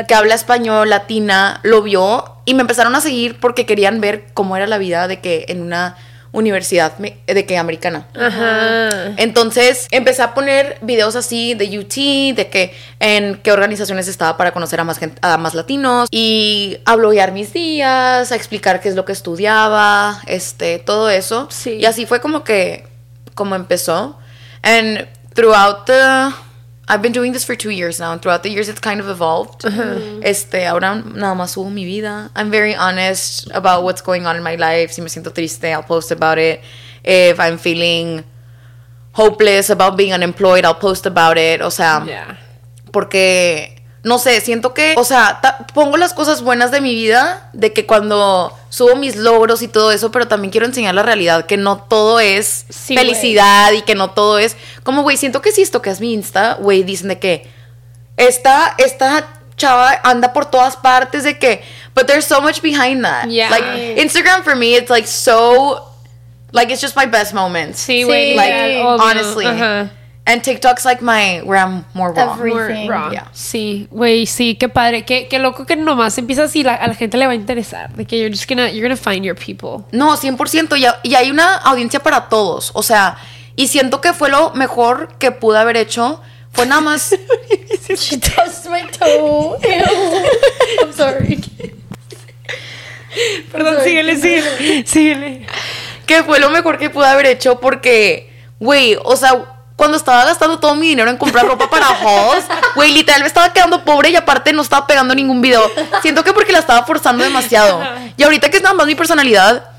que habla español, latina, lo vio. Y me empezaron a seguir porque querían ver cómo era la vida de que en una universidad de que americana. Ajá. Entonces empecé a poner videos así de UT, de que en qué organizaciones estaba para conocer a más gente, a más latinos y a bloguear mis días, a explicar qué es lo que estudiaba, este, todo eso. Sí. Y así fue como que como empezó. And throughout the I've been doing this for two years now, and throughout the years it's kind of evolved. Uh-huh. Mm-hmm. Este, ahora nada más subo mi vida. I'm very honest about what's going on in my life. Si me siento triste, I'll post about it. If I'm feeling hopeless about being unemployed, I'll post about it. O sea, Yeah. porque no sé, siento que, o sea, ta- pongo las cosas buenas de mi vida, de que cuando subo mis logros y todo eso, pero también quiero enseñar la realidad, que no todo es Sí, felicidad y que no todo es, como, güey, siento que si esto que es mi Insta, güey, dicen de que esta, esta chava anda por todas partes de que, but there's so much behind that. Yeah. Like, Instagram for me, it's like so, like, it's just my best moments. Sí, güey. Like, honestly. And TikTok's like my, where I'm more raw. Every- More Everything. raw. Yeah. Sí, güey, sí, qué padre. Qué, qué loco que nomás empieza así, la- a la gente le va a interesar. De que you're just gonna, you're gonna find your people. No, 100%. Y, y hay una audiencia para todos. O sea, y siento que fue lo mejor que pude haber hecho. Fue nada más. She touched my toe. Ew. I'm sorry. Perdón, Sorry. síguele, síguele. Síguele. que fue lo mejor que pude haber hecho porque, güey, o sea. Cuando estaba gastando todo mi dinero en comprar ropa para hauls, güey, literal me estaba quedando pobre y aparte no estaba pegando ningún video. Siento que porque la estaba forzando demasiado. Y ahorita que es nada más mi personalidad,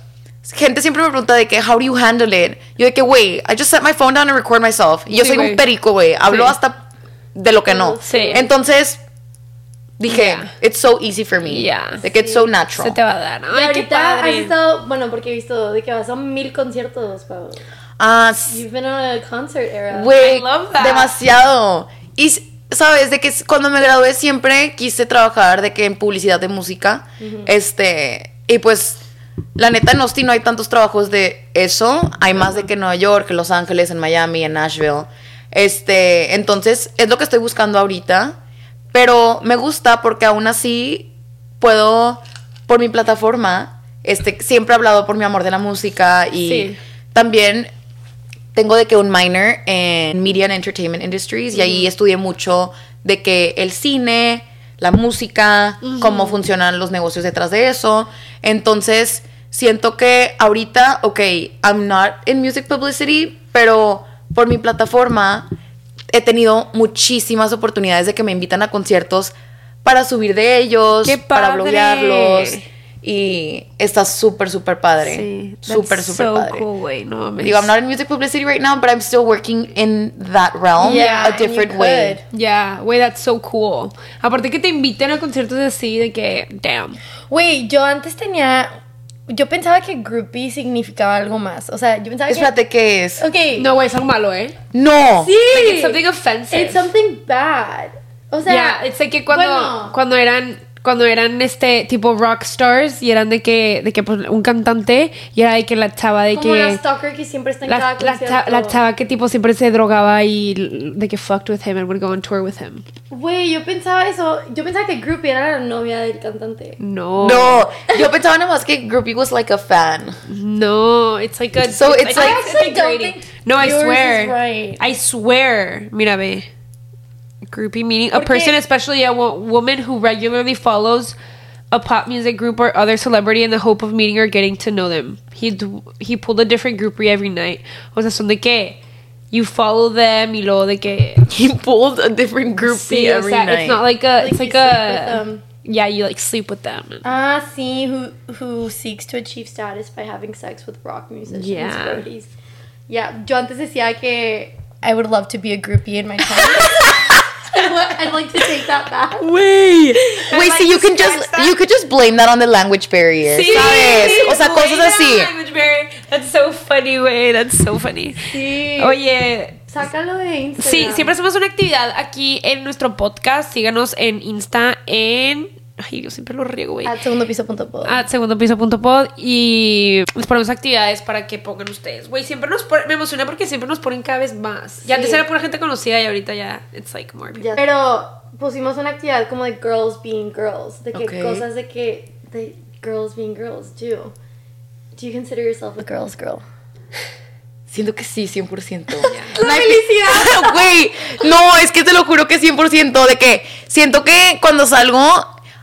gente siempre me pregunta de que, how do you handle it? Yo de que, güey, I just set my phone down and record myself. Y yo Sí, soy güey. un perico, güey. Hablo Sí. hasta de lo que no. Sí. Entonces, dije, Yeah. it's so easy for me. Yeah. De que it's so natural. Se te va a dar. Y Ay, qué ahorita has estado, bueno, porque he visto de que vas a mil conciertos, Pau. Ah, You've been on a concert era. güey, I love that. demasiado. Y sabes, de que cuando me gradué siempre quise trabajar de que en publicidad de música. Este, y pues la neta en Austin no hay tantos trabajos de eso, hay más de que en Nueva York, en Los Ángeles, en Miami, en Nashville. Este, entonces es lo que estoy buscando ahorita, pero me gusta porque aún así puedo por mi plataforma, este, siempre he hablado por mi amor de la música y Sí. también tengo de que un minor en Media and Entertainment Industries y ahí estudié mucho de que el cine, la música, cómo funcionan los negocios detrás de eso. Entonces, siento que ahorita, ok, I'm not in music publicity, pero por mi plataforma he tenido muchísimas oportunidades de que me invitan a conciertos para subir de ellos, ¡Qué para bloguearlos. Y está súper, súper padre. Sí. Súper, That's súper so padre. cool, güey. No mames. Digo, I'm not in music publicity right now, but I'm still working in that realm Yeah, a different way. Yeah, güey, that's so cool. Aparte que te inviten a conciertos así de que, damn. Güey, yo antes tenía. Yo pensaba que groupie significaba algo más. O sea, yo pensaba Espérate, ¿qué es? que. Ok. No, güey, es algo malo, ¿eh? No. Sí. Like, it's something offensive. It's something bad. O sea. yeah, it's like que cuando, bueno, cuando eran cuando eran este tipo rock stars y eran de que de que pues, un cantante y era de que la chava de como que la stalker que siempre está en la, cada la, cha- la chava que tipo siempre se drogaba y de que fucked with him and would go on tour with him. Güey, yo pensaba eso. Yo pensaba que groupie era la novia del cantante. No. No. Yo pensaba nada más que Groupie was like a fan. No, it's like a So it's I like- it's I actually don't think No, I swear. is right. I swear. Mira, ve. Groupie meaning a person, especially a wo- woman who regularly follows a pop music group or other celebrity in the hope of meeting or getting to know them. He d- he pulled a different groupie every night. O sea, son de que you follow them y luego de que He pulled a different Groupie Sí, o every sea, night. it's not like a Like it's like a yeah, you like sleep with them. Ah, sí, who who seeks to achieve status by having sex with rock musicians. Yeah. roadies. Yeah, yo antes decía que I would love to be a groupie in my time. I'd like to take that back. Wait, wait, like so you can just that. you could just blame that on the language barrier, ¿sabes? O sea, cosas así. That's so funny, güey. That's so funny. Sí. Oye, Sácalo de Instagram. sí, siempre hacemos una actividad aquí en nuestro podcast. Síganos en Insta en. Ay, yo siempre lo riego, güey. At segundo piso punto pod. A segundopiso.pod y les ponemos actividades para que pongan ustedes. Güey, siempre nos ponen, me emociona porque siempre nos ponen cada vez más. Ya Sí. antes era pura gente conocida y ahorita ya it's like more. people. Ya. Pero pusimos una actividad como de girls being girls. De que cosas de que de girls being girls do. Do you consider yourself a girl's girl? Siento que sí, 100%. ¡La felicidad! Güey, no, es que te lo juro que 100%. De que siento que cuando salgo,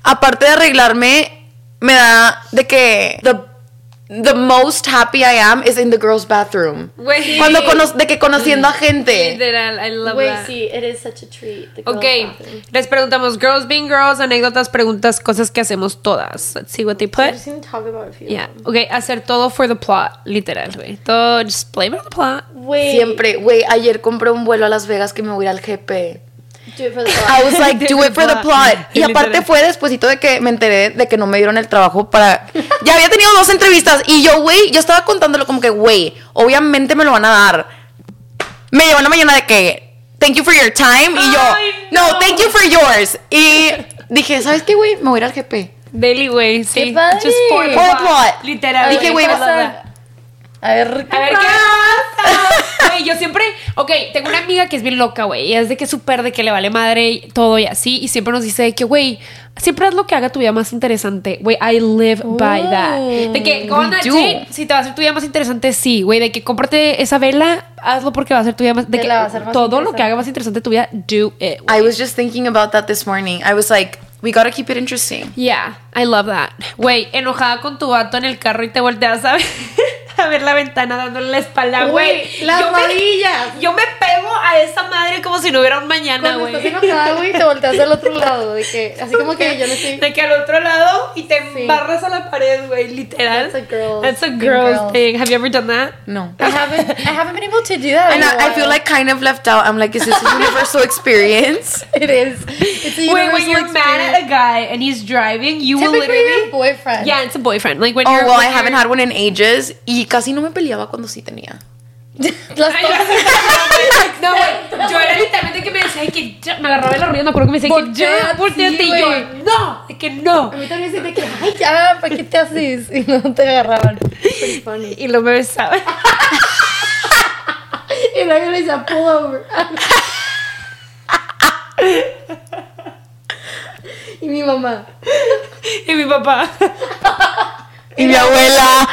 aparte de arreglarme, me da de que the, the most happy I am is in the girls' bathroom. Güey. Cuando cono de que conociendo a gente. Literal, I love Wait, that. sí, it is such a treat. The girls' Ok, bathroom. les preguntamos girls being girls, anécdotas, preguntas, cosas que hacemos todas. Let's see what they I'm put. just gonna talk about a few. Yeah, of them. ok, hacer todo for the plot, literal, güey. Todo, just blame it on the plot. Wait, Siempre, güey, ayer compré un vuelo a Las Vegas que me voy a ir al GP. Do it for the I was like, do it for the plot. Y aparte fue despuésito de que me enteré de que no me dieron el trabajo para... Ya había tenido dos entrevistas y yo, güey, yo estaba contándolo como que, güey, obviamente me lo van a dar. Me llegó en la mañana de que, thank you for your time. Y yo, Ay, no. no. thank you for yours. Y dije, ¿sabes qué, güey? Me voy a ir al GP. Daily, güey, sí. Just for the For the plot. plot. Literal. Dije, güey, I love pasa? that. A ver, A ver qué pasa. Güey, yo siempre. Ok, tengo una amiga que es bien loca, güey. y Es de que súper de que le vale madre y todo y así. Y siempre nos dice de que, güey, siempre haz lo que haga tu vida más interesante. Güey, I live by that. De que, go on Me that too. date, si te va a hacer tu vida más interesante, sí, güey. De que cómprate esa vela, hazlo porque va a ser tu vida más. De que la va a hacer más todo lo que haga más interesante tu vida, do it. I was just thinking about that this morning. I was like, we gotta keep it interesting. Yeah, I love that. Güey, enojada con tu vato en el carro y te volteas a ver, a ver la ventana dándole la espalda, güey. Las Yo me- rodillas. Yo me pego a esa madre como si no hubiera un mañana, güey. estás enojada, güey, te volteas al otro lado. De que, así como que yo no estoy. De que al otro lado y te Sí. barras a la pared, güey, literal. That's a girl That's a girls. thing. Have you ever done that? No. I haven't, I haven't been able to do that. And I, I feel like kind of left out. I'm like, is this a universal experience? it is. It's a Wait, when universal you're mad at a experience. guy and he's driving, you will Typically your literally. boyfriend. Yeah, it's a boyfriend. Like when Oh, you're. well, when I haven't had one in ages. Y casi no me peleaba cuando sí tenía. Las Ay. No, güey. Yo era literalmente que me decía que ya, me agarraba la rodilla, me acuerdo que me decía que ya, Voltea, volteate sí, y yo, no, de que no. A mí también se me que, ay, ya, ¿para qué te haces? Y no te agarraban. Y lo me besaba. Y luego le decía, pull over. y mi mamá. Y mi papá. Y mi abuela.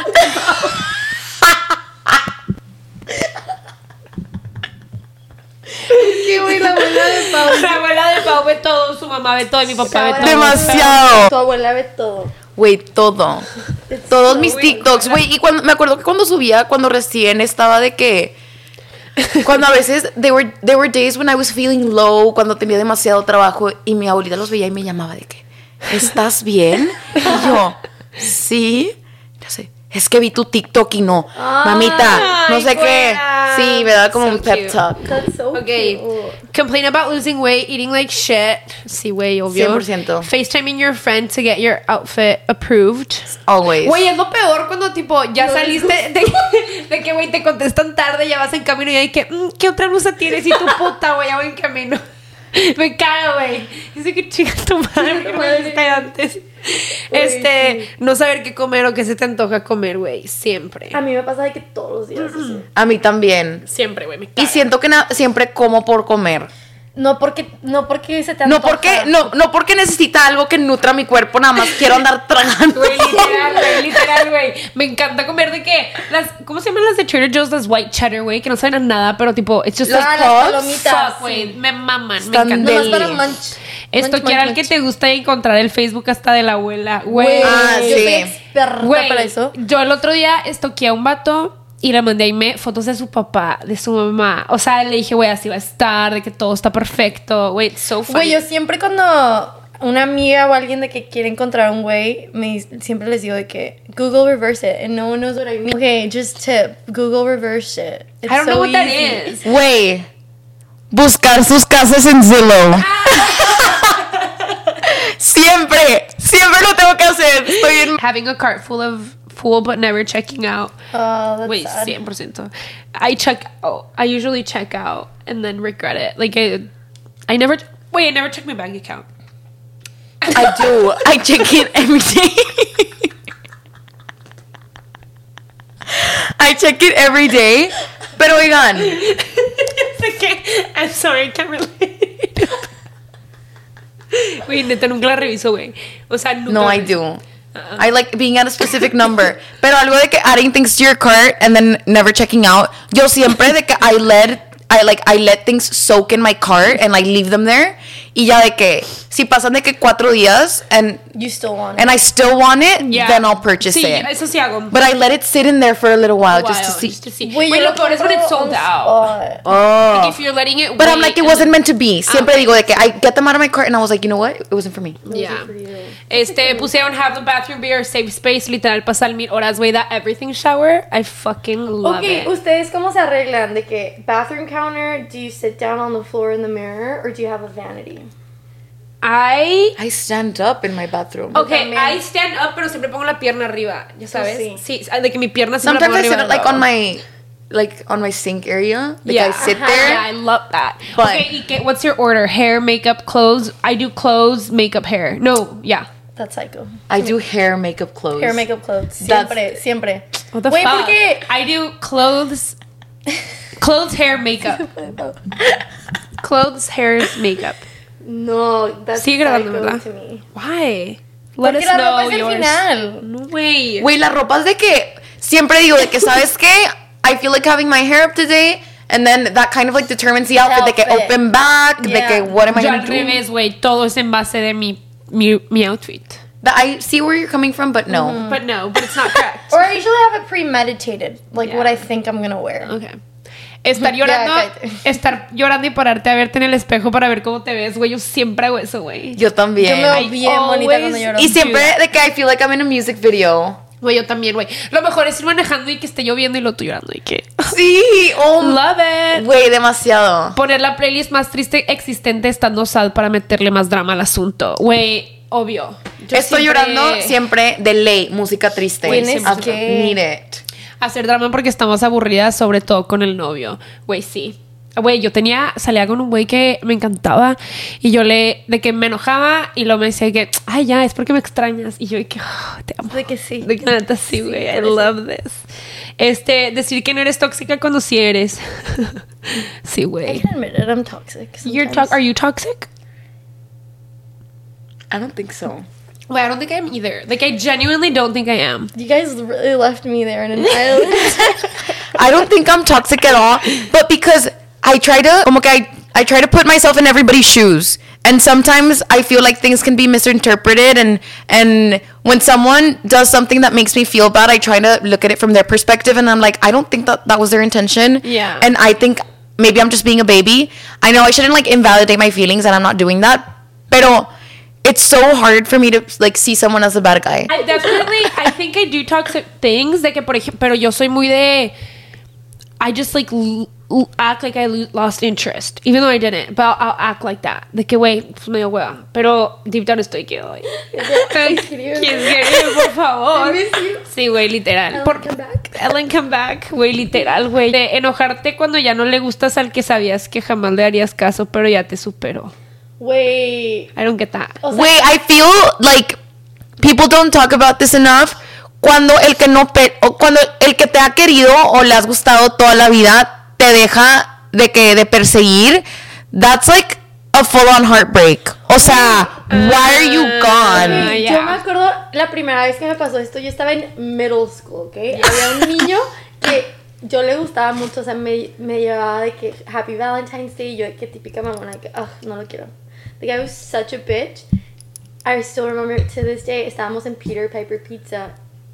Güey, la abuela de Pau. La abuela de Pau ve todo, su mamá ve todo y mi papá ve todo. Demasiado. Tu abuela ve todo. Güey, todo. Todos mis TikToks, güey. Y cuando me acuerdo que cuando subía, cuando recién estaba de que. Cuando a veces, there were, there were days when I was feeling low, cuando tenía demasiado trabajo, y mi abuelita los veía y me llamaba de que, ¿estás bien? Y yo, sí. Ya sé, es que vi tu TikTok y no. Mamita, no sé qué. Sí, me da como So un pep talk. That's so Okay. cute. Complain about losing weight, eating like shit. Sí, güey, obvio. 100%. FaceTiming your friend to get your outfit approved. Always. Güey, es lo peor cuando, tipo, ya saliste de, de que, güey, te contestan tarde, ya vas en camino y hay que, mm, ¿qué otra blusa tienes? Y tu puta, güey, ya voy en camino. Me cago, güey. Dice que chica tu madre, que me antes. Este, no saber qué comer o qué se te antoja comer, güey. Siempre. A mí me pasa de que todos los días. así. A mí también. Siempre, güey, Y siento que siempre como por comer. No porque, no porque se te No antoja. porque, no, no porque necesita algo que nutra mi cuerpo, nada más quiero andar tragando. Güey, literal, güey, literal, güey. Me encanta comer de que las, ¿cómo se llaman las de Trader Joe's? Las white cheddar, güey, que no saben a nada, pero tipo, it's just Ah, like las palomitas. fuck, güey, sí. me maman, me Están encanta. Nomás para munch. Esto Munch, que era el que te gusta encontrar el Facebook hasta de la abuela, güey. Ah, yo sí. soy experta Güey, para eso. yo el otro día estoqueé a un vato y le mandé a me fotos de su papá, de su mamá. O sea, le dije, güey, así va a estar, de que todo está perfecto. Güey, it's so funny. Güey, yo siempre cuando una amiga o alguien de que quiere encontrar un güey, me, siempre les digo de que Google reverse it and no one knows what I mean. Okay, just tip, Google reverse it. It's I don't know so what that easy. is. Güey, buscar sus casas en Zillow. siempre, siempre lo tengo que hacer. Estoy en... Having a cart full of full but never checking out. Oh, that's Wait, sad. 100%. I check out. I usually check out and then regret it. Like, I, I never, wait, I never check my bank account. I do. I check it every day. I check it every day. But Pero oigan, Okay, I'm sorry, I can't relate. Güey, neta, nunca la reviso, güey. O sea, nunca. no, la I do. I like being at a specific number. Pero algo de que adding things to your cart and then never checking out. Yo siempre de que I let I like I let things soak in my cart and like leave them there. Y ya de que si pasan de que cuatro días and You still want and I still want it, Yeah. then I'll purchase sí, it. eso sí hago. But I let it sit in there for a little while just to see. just to see. Güey, Güey, yo lo lo peor es when it's sold out. Oh. Like, if you're letting it But I'm like, it wasn't meant to be. Ah. Siempre digo de que I get them out of my cart and I was like, you know what? It wasn't for me. Yeah. Este, pusieron have the bathroom be our safe space, literal, pasar mil horas, güey, that everything shower. I fucking love it. Ok, it. ¿ustedes cómo se arreglan? De que bathroom counter, do you sit down on the floor in the mirror or do you have a vanity? I I stand up in my bathroom. Okay. I stand up, pero siempre pongo la pierna arriba, ya sabes. sí. Sí, de que mi pierna siempre Sometimes la I pongo sit like on my like on my sink area. Like yeah. I sit Ajá, there. Yeah, I love that. But- okay, y que, what's your order? Hair, makeup, clothes. I do clothes, makeup, hair. No, yeah. That's psycho. I do hair, makeup, clothes. Hair, makeup, clothes. That's- Siempre, siempre. What the Güey, fuck? porque I do clothes, clothes, hair, makeup. clothes, hair, makeup. No, that's Sigue grabando, ¿verdad? to me. Why? Let Porque us la know ropa es el yours. final. No way. Güey, la ropa es de que siempre digo de que sabes qué? I feel like having my hair up today. And then that kind of like determines the outfit. De que Outfit. open back. De Yeah. que what am I Yo gonna al do? revés, güey. Todo es en base de mi, mi, mi outfit. That I see where you're coming from, but no. But no, but it's not correct. Or I usually have it premeditated, like Yeah. what I think I'm gonna wear. Okay. Estar llorando, estar llorando y pararte a verte en el espejo para ver cómo te ves, güey. Yo siempre hago eso, güey. Yo también. Yo me veo I bien bonita cuando lloro. y siempre de que I feel like I'm in a music video. Güey, yo también, güey. Lo mejor es ir manejando y que esté lloviendo y lo tú llorando y que... Sí, oh, Love it. güey, demasiado. Poner la playlist más triste existente estando sad para meterle más drama al asunto. Güey, obvio. Yo Estoy siempre- llorando siempre de ley, música triste. Need it. Hacer drama porque estamos aburridas, sobre todo con el novio. Güey, sí. Güey, yo tenía, salía con un güey que me encantaba y yo le, de que me enojaba y luego me decía que, ay, ya, es porque me extrañas. Y yo, de que, "Oh, te amo. De que sí. De que neta, sí, güey, I love this. Este, decir que no eres tóxica cuando sí eres. sí, I güey. can admit it, I'm toxic. You're to- are you toxic? I don't think so. Wait, I don't think I am either. Like, I genuinely don't think I am. You guys really left me there in an island. I don't think I'm toxic at all, but because I try to, como que I, I try to put myself in everybody's shoes, and sometimes I feel like things can be misinterpreted, and and when someone does something that makes me feel bad, I try to look at it from their perspective, and I'm like, I don't think that that was their intention, Yeah. and I think maybe I'm just being a baby. I know I shouldn't like invalidate my feelings, and I'm not doing that, pero. It's so hard for me to like see someone as a bad guy. I definitely, I think I do toxic things. De que, por ejemplo, pero yo soy muy de. I just like act like I lo- lost interest, even though I didn't. But I'll, I'll act like that. De que, güey, pues medio hueva. Pero deep down estoy que, ay. ¿En serio? ¿Quién quiere, por favor? I miss you. Sí, güey, literal. Ellen, Por- come back. Ellen, come back. Güey, literal, güey. De enojarte cuando ya no le gustas al que sabías que jamás le harías caso, pero ya te superó. Wait. I don't get that. O sea, Wait, I feel like people don't talk about this enough. Cuando el que no pe- o cuando el que te ha querido o le has gustado toda la vida te deja de que de perseguir, that's like a full on heartbreak. O sea, why are you gone? Ah, Yo me acuerdo la primera vez que me pasó esto, yo estaba en middle school, ¿ok? Había un niño que yo le gustaba mucho, o sea, me, me llevaba de que Happy Valentine's Day y yo de que típica mamona, que, ugh, no lo quiero. The guy was such a bitch. I still remember to this day, estábamos en Peter Piper Pizza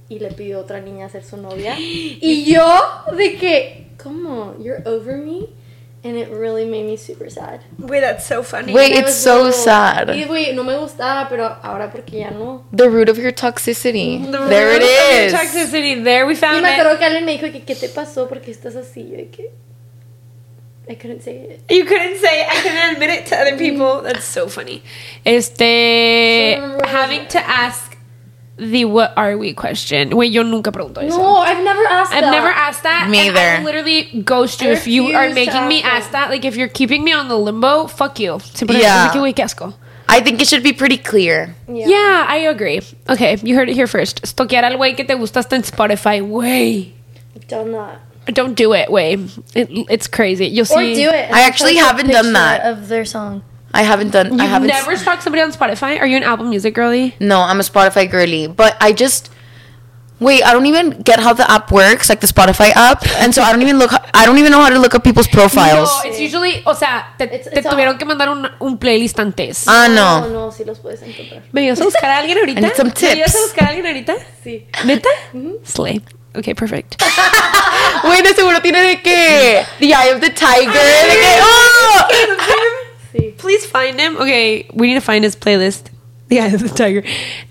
y le pidió a otra niña ser su novia. Y yo de que, ¿cómo? You're over me? And it really made me super sad. Wait, that's so funny. Wait, I it's so little. sad. Y güey, no me gustaba, pero ahora porque ya no. The root of your toxicity. The There it root of your is. Toxicity. There we Y found me it. acuerdo que alguien me dijo que qué te pasó porque estás así. Yo de que I couldn't say it. You couldn't say I couldn't admit it to other mm-hmm. people. That's so funny. Este So having to ask the what are we question. Wait, yo nunca pregunto eso. No, I've never asked I've that. never asked that. Me and I either. literally ghost you I if you are making me ask ask that. that. Like if you're keeping me on the limbo, fuck you. Siempre Yeah. es de que, güey, qué asco. I think it should be pretty clear. Yeah. yeah, I agree. Okay, you heard it here first. Stoquear al güey que te gusta hasta en Spotify. Güey. Done that. Don't do it, güey. It, it's crazy. You'll see. Or do it. I actually post haven't done that. Of their song. I haven't done I You've haven't never stalked somebody on Spotify? Are you an Apple Music girly? No, I'm a Spotify girly, but I just wait. I don't even get how the app works, like the Spotify app, and so I don't even look. I don't even know how to look up people's profiles. No, it's usually, o sea, te, It's- te it's all- tuvieron que mandar un, un playlist antes. Ah, No, no. no, sí los puedes encontrar. ¿Me ibas a buscar a alguien ahorita? I need some tips. ¿Me ibas a buscar a alguien ahorita? Sí. ¿Neta? Slay. Okay, perfect. Wait, de seguro tiene de que the eye of the tiger. De que, oh! Sí. Please find him. Okay, we need to find his playlist. The Eye of the Tiger.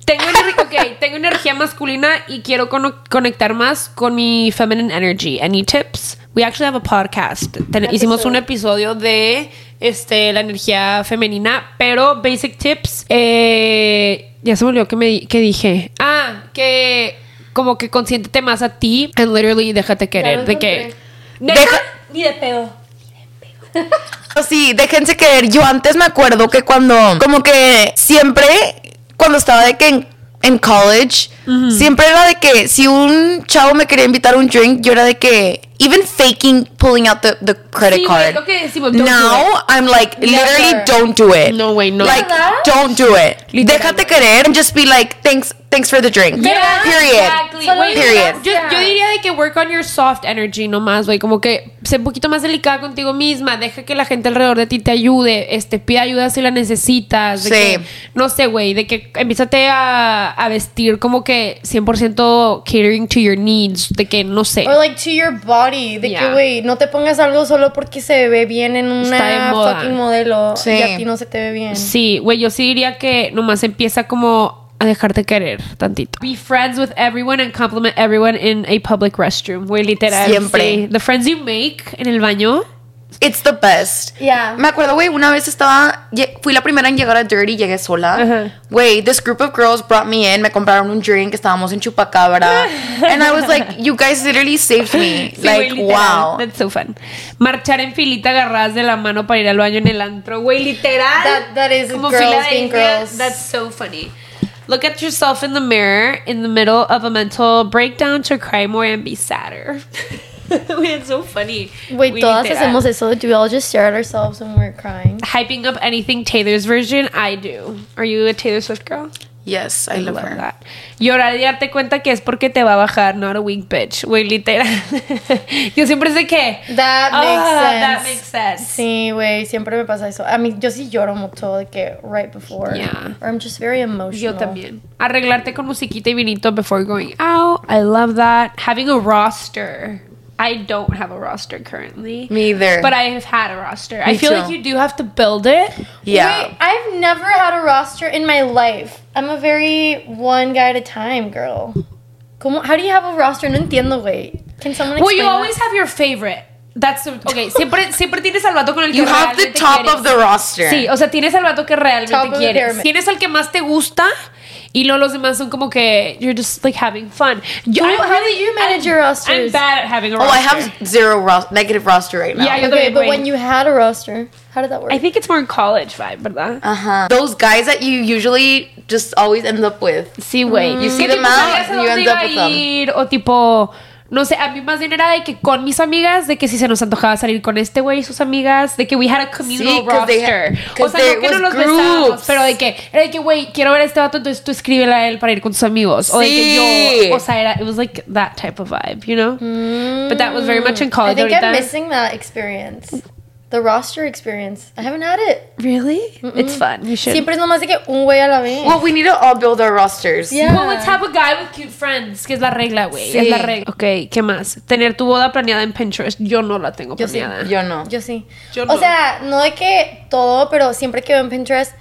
Tengo, okay, tengo energía masculina y quiero cono- conectar más con mi feminine energy. Any tips? We actually have a podcast. Ten- hicimos un episodio de este, la energía femenina, pero basic tips. eh, ya se me olvidó que, me, que dije. Ah, que como que consiéntete más a ti and literally déjate querer. de que. encontré. ¿Neta? Deja- Ni de pedo. Sí, déjense querer. Yo antes me acuerdo que cuando, como que siempre, cuando estaba de que en, en college, siempre era de que si un chavo me quería invitar a un drink, yo era de que, even faking pulling out the, the credit Sí, card. es lo que decimos, don't do Now, I'm like, literally, Never. don't do it. No, güey, no. Like, ¿Verdad? don't do it. Déjate querer and just be like, thanks, thanks for the drink. Yeah, Period. exactly. Period. Yo, yo diría de que work on your soft energy nomás, güey. Como que sé un poquito más delicada contigo misma. Deja que la gente alrededor de ti te ayude. Este, pide ayuda si la necesitas. De Sí. que, no sé, güey. De que empiezate a, a vestir como que 100% catering to your needs. De que, no sé. Or like to your body. De Yeah. que, güey, no te pongas algo solo porque se ve bien en una fucking modelo. Sí. Y a ti no se te ve bien. Sí, güey, yo sí diría que nomás empieza como a dejarte querer tantito. Be friends with everyone and compliment everyone in a public restroom. Güey, literal. Siempre. sí. The friends you make en el baño. It's the best. Yeah. Me acuerdo, güey, una vez estaba. Fui la primera en llegar a Dirty, llegué sola. Güey, this group of girls brought me in, me compraron un drink, estábamos en Chupacabra. and I was like, you guys literally saved me. Sí, like, wow. That's so fun. Marchar en filita agarradas de la mano para ir al baño en el antro, güey, literal. That- that is Como girls fila being girls. That's so funny. Look at yourself in the mirror in the middle of a mental breakdown to cry more and be sadder. Güey, it's so funny. Wait, Güey, todas hacemos eso. Do we all just stare at ourselves when we're crying? Hyping up anything Taylor's version, I do. Are you a Taylor Swift girl? Yes, I, love, her. that. Llorar y darte cuenta que es porque te va a bajar, not a weak bitch. Güey, literal. Yo siempre sé que. That Ah, makes sense. That makes sense. Sí, güey, siempre me pasa eso. A mí, yo sí lloro mucho de que right before. Yeah. Or I'm just very emotional. Yo también. Arreglarte con musiquita y vinito before going out. I love that. Having a roster. I don't have a roster currently. Me either. But I have had a roster. I feel too. like you do have to build it. yeah. Wait, I've never had a roster in my life. I'm a very one guy at a time girl. ¿Cómo, how do you have a roster? No entiendo, güey. Can someone Well, you that? always have your favorite. That's okay. Siempre, siempre tienes al vato con el que you have the top quieres. of the roster. Sí, o sea, tienes al vato que Top realmente of the quieres. Tienes al que más te gusta y luego los demás son como que you're just like having fun. Yo, How- I'm do you manage I'm- your rosters? I'm bad at having a roster. Oh. I have zero ros- negative roster right now. Yeah, yo Okay, también, but güey. when you had a roster, how did that work? I think it's more in college vibe, ¿verdad? Uh-huh. Those guys that you usually just always end up with. Sí, güey. You see Que them out, sabías a you dónde end iba up with them. O tipo, no sé, a mí más bien era de que con mis amigas, de que si se nos antojaba salir con este güey y sus amigas, de que we had a communal Sí, roster. o sea, no que no was los besábamos, groups. pero de que era de que, güey, quiero ver a este vato, entonces tú escríbele a él para ir con tus amigos. O de que Sí. yo, o sea, era, it was like that type of vibe, you know? But that was very much in I college. think ahorita. I'm missing that experience. The roster experience. I haven't had it. Really? It's fun. You should. Siempre es nomás de que un güey a la vez. Well, we need to all build our rosters. Yeah. Well, let's have a guy with cute friends, que es la regla, güey. Sí. Es la regla. Ok, ¿qué más? Tener tu boda planeada en Pinterest. Yo no la tengo Yo sí. planeada. Yo no. Yo sí. Yo O no. sea, no de que todo, pero siempre que veo en Pinterest,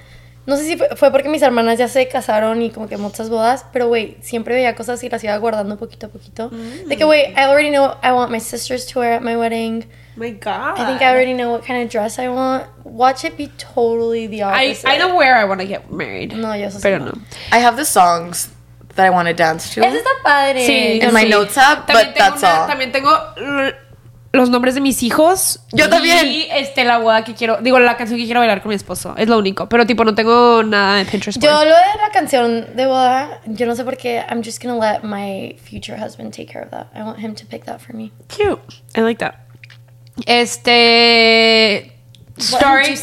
no sé si fue- porque mis hermanas ya se casaron y como que muchas bodas, pero güey, siempre veía cosas y las iba guardando poquito a poquito. De que, güey, I already know I want my sisters to wear at my wedding. My God. I think I already know what kind of dress I want. Watch it be totally the opposite. I know where I want to get married. No, yo eso sí Pero no. no. I have the songs that I want to dance to. Eso está padre. Sí, In my sí. notes app, También but tengo that's una- all. También tengo l- los nombres de mis hijos. Yo también. Y este, la boda que quiero. Digo, la canción que quiero bailar con mi esposo. Es lo único. Pero, tipo, no tengo nada en Pinterest. Yo board. lo de la canción de boda, yo no sé por qué. I'm just gonna let my future husband take care of that. I want him to pick that for me. Cute. I like that. Este. Starring,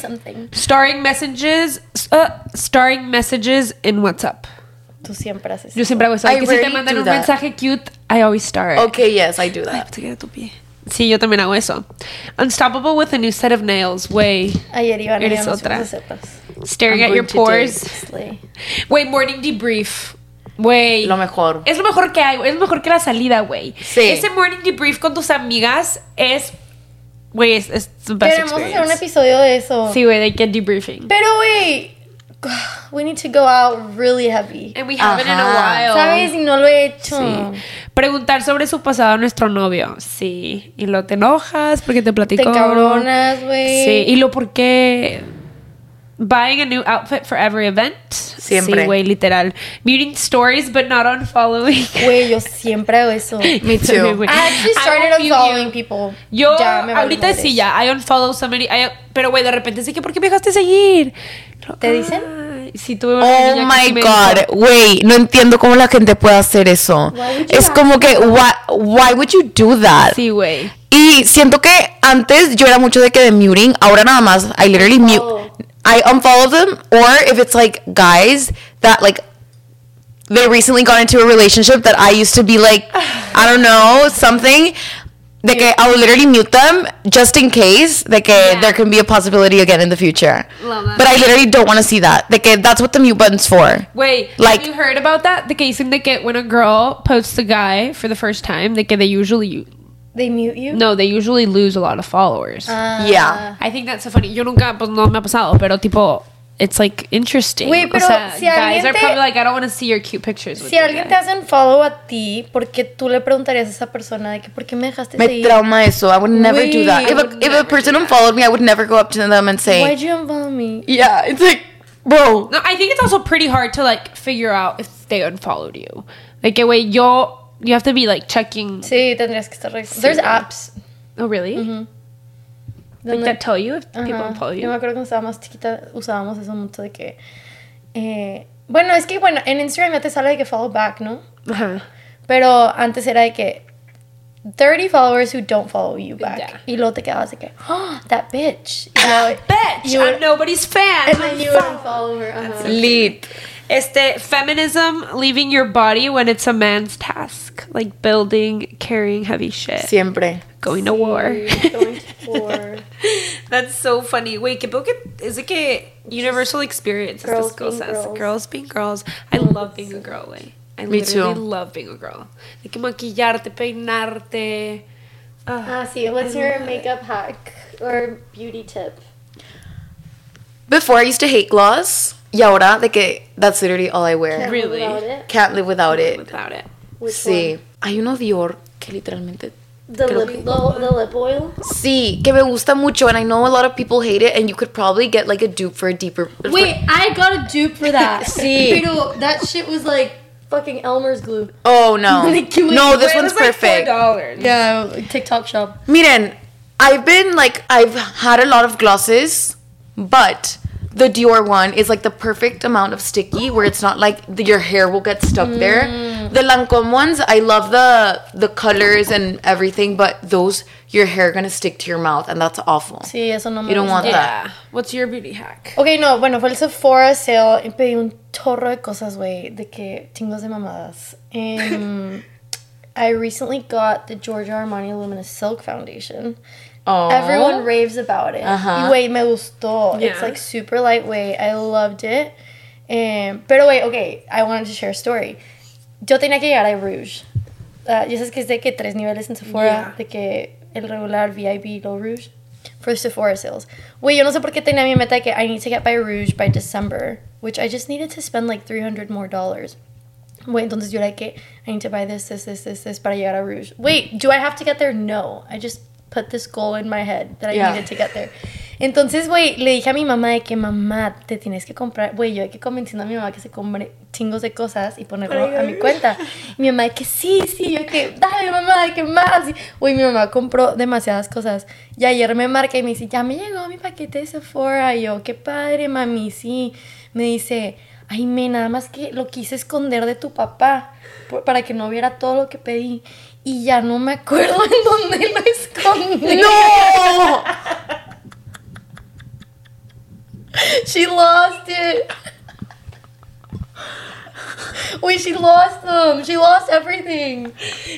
starring messages. Uh, starring messages in WhatsApp. Tú siempre haces. Yo siempre hago eso. I que si te mandan un that. mensaje cute, I always start. Okay, yes, I do that. Te queda tu pie. Sí, yo también hago eso. Unstoppable with a new set of nails. Way. Ayer iban a Eres otra. recetas. Staring I'm at your pores. Güey, morning debrief. Güey. Lo mejor. Es lo mejor que hay, güey. Es lo mejor que la salida, güey. Sí. Ese morning debrief con tus amigas es. Güey, es, es the best Queremos hacer un experience. episodio de eso. Sí, güey, de get debriefing. Pero güey, we need to go out really heavy. And we haven't in a Ajá. while. ¿Sabes? Y no lo he hecho. Sí. Preguntar sobre su pasado a nuestro novio. Sí. Y lo te enojas porque te Te platicó. cabronas, güey. Sí. Y lo por qué. Buying a new outfit for every event. Siempre. Sí, güey, literal. Muting stories, but not unfollowing. Güey, yo siempre hago eso. Me too. Güey. I actually started unfollowing you. people. Yo, Ya me ahorita madres. sí, ya. I unfollow somebody. I- pero, güey, de repente sí que, ¿por qué me dejaste seguir? ¿Te dicen? Ay, Sí, tuve una Oh my god, güey, no entiendo cómo la gente puede hacer eso. Es como que, why, why would you do that? Sí, güey. Y siento que antes yo era mucho de que de muting, ahora nada más, I literally mute. Unfollow. I unfollow them, or if it's like guys that like they recently got into a relationship that I used to be like, I don't know, something. De que I will literally mute them just in case, que Yeah. there can be a possibility again in the future. Love that. But I literally don't want to see that. Que that's what the mute button's for. Wait, Like- have you heard about that? The case dicen de get when a girl posts a guy for the first time, que they usually They mute you? no, they usually lose a lot of followers. Ah. Yeah. I think that's so funny. Yo nunca, pues no me ha pasado, pero tipo, it's like interesting. Güey, pero o sea, si guys are probably like, I don't want to see your cute pictures. with Si your alguien te guy. hace un follow a ti, ¿por qué tú le preguntarías a esa persona de que por qué me dejaste Me seguir? trauma eso. I would never do that. If I a, would if a person do unfollowed me, I would never go up to them and say, Why'd you unfollow me? yeah, it's like, bro. No, I think it's also pretty hard to like figure out if they unfollowed you. Like, que, güey, yo, you have to be like checking. Sí, tendrías que estar revisando. There's apps. Oh, really? Mm-hmm. Like donde- that tell you if people Ajá. unfollow Yo me you. acuerdo cuando estaba más chiquita usábamos eso mucho de que... eh, bueno, es que bueno, en Instagram ya te sale de que follow back, ¿no? Ajá. Pero antes era de que 30 followers who don't follow you back. Ya. Y luego te quedabas de que, oh, that bitch. Y luego- Bitch, you would- I'm nobody's fan. And then you would unfollow her. ajá. Lit. Este, feminism, leaving your body when it's a man's task. Like building, carrying heavy shit. Siempre. Going to war. Going to war. That's so funny. Wait, ¿qué pedo is it de que universal experience Girls estas being cosas? girls. Girls being girls. I love being a girl, güey. I Me literally too. love being a girl. De que maquillarte, peinarte. Ah, Ah, sí. What's your makeup hack or beauty tip? Before I used to hate gloss. Y ahora de que that's literally all I wear. Can't live Really? without it. Can't live without it. without it. Which Sí. one? Hay uno Dior que literalmente The Creo lip, the, the lip oil. Sí, que me gusta mucho, and I know a lot of people hate it, and you could probably get like a dupe for a deeper. Wait, I got a dupe for that. Sí. Pero that shit was like fucking Elmer's glue. Oh no, Like, wait, no, this Wait, it one's was like perfect. $4. Yeah, TikTok shop. Miren, I've been like I've had a lot of glosses, but the Dior one is like the perfect amount of sticky where it's not like the, your hair will get stuck there. Mm. The Lancome ones, I love the the colors and everything, but those your hair gonna stick to your mouth, and that's awful. Sí, eso no me You don't gusta. want that. What's your beauty hack? Ok, no, bueno, fue el Sephora sale y pedí un chorro de cosas, güey, de que chingos de mamadas. Em, I recently got the Giorgio Armani Luminous Silk Foundation. Oh, Everyone raves about it. Ajá. Y, güey, me gustó. It's like super lightweight. I loved it. Em, pero, güey, ok, I wanted to share a story. Yo tenía que llegar a Rouge. Ah, ya sabes que es de que tres niveles en Sephora, Yeah. de que el regular, VIP, low Rouge. For Sephora sales. Güey, yo no sé por qué tenía mi meta de que I need to get by Rouge by December, which I just needed to spend like 300 more dollars. Wait, entonces yo era que I need to buy this, this, this, this, this para llegar a Rouge. Wait, do I have to get there? No. I just put this goal in my head that I Yeah. needed to get there. Entonces, güey, le dije a mi mamá de que mamá, te tienes que comprar, güey, yo hay que convenciendo a mi mamá que se compre chingos de cosas y ponerlo a mi cuenta. Y mi mamá de que sí, sí, yo de que dale mamá, de que más. Güey, mi mamá compró demasiadas cosas. Y ayer me marca y me dice, ya me llegó mi paquete de Sephora. Y yo, qué padre, mami, sí. Me dice, ay, me, nada más que lo quise esconder de tu papá para que no viera todo lo que pedí. Y ya no me acuerdo en dónde lo escondí. no. She lost it. Wait, she lost them. She lost everything.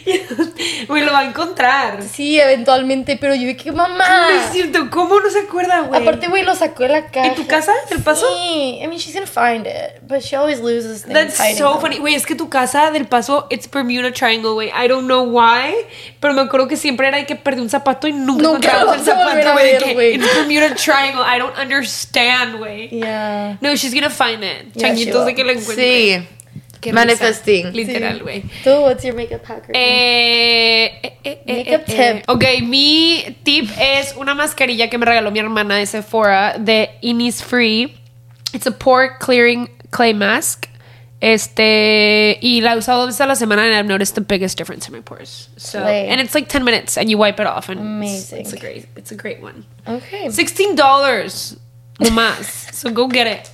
Güey, lo va a encontrar. Sí, eventualmente, pero yo dije, mamá. No es cierto, ¿cómo no se acuerda, güey? Aparte, güey, lo sacó de la caja. ¿En tu casa? ¿Del Paso? Sí. I mean, she's gonna find it, but she always loses things That's so them. funny. Güey, es que tu casa del paso, it's Bermuda Triangle, güey. I don't know why, pero me acuerdo que siempre era de que perdí un zapato y nunca, Nunca encontramos lo el zapato, güey. It's Bermuda Triangle. I don't understand, güey. Yeah. No, she's gonna find it. Yeah, Changuitos de que lo encuentre. Sí. Qué risa. Manifesting. Literal, güey. So, what's your makeup hack right Eh, eh, eh, eh, Makeup eh, eh. tip. Ok, mi tip es una mascarilla que me regaló mi hermana de Sephora de Innisfree. It's a pore clearing clay mask. Este, y la he usado dos veces a la semana and I've noticed the biggest difference in my pores. So, and it's like 10 minutes and you wipe it off and it's- Amazing. It's, a great, it's a great one. Okay. $16 no más. so go get it.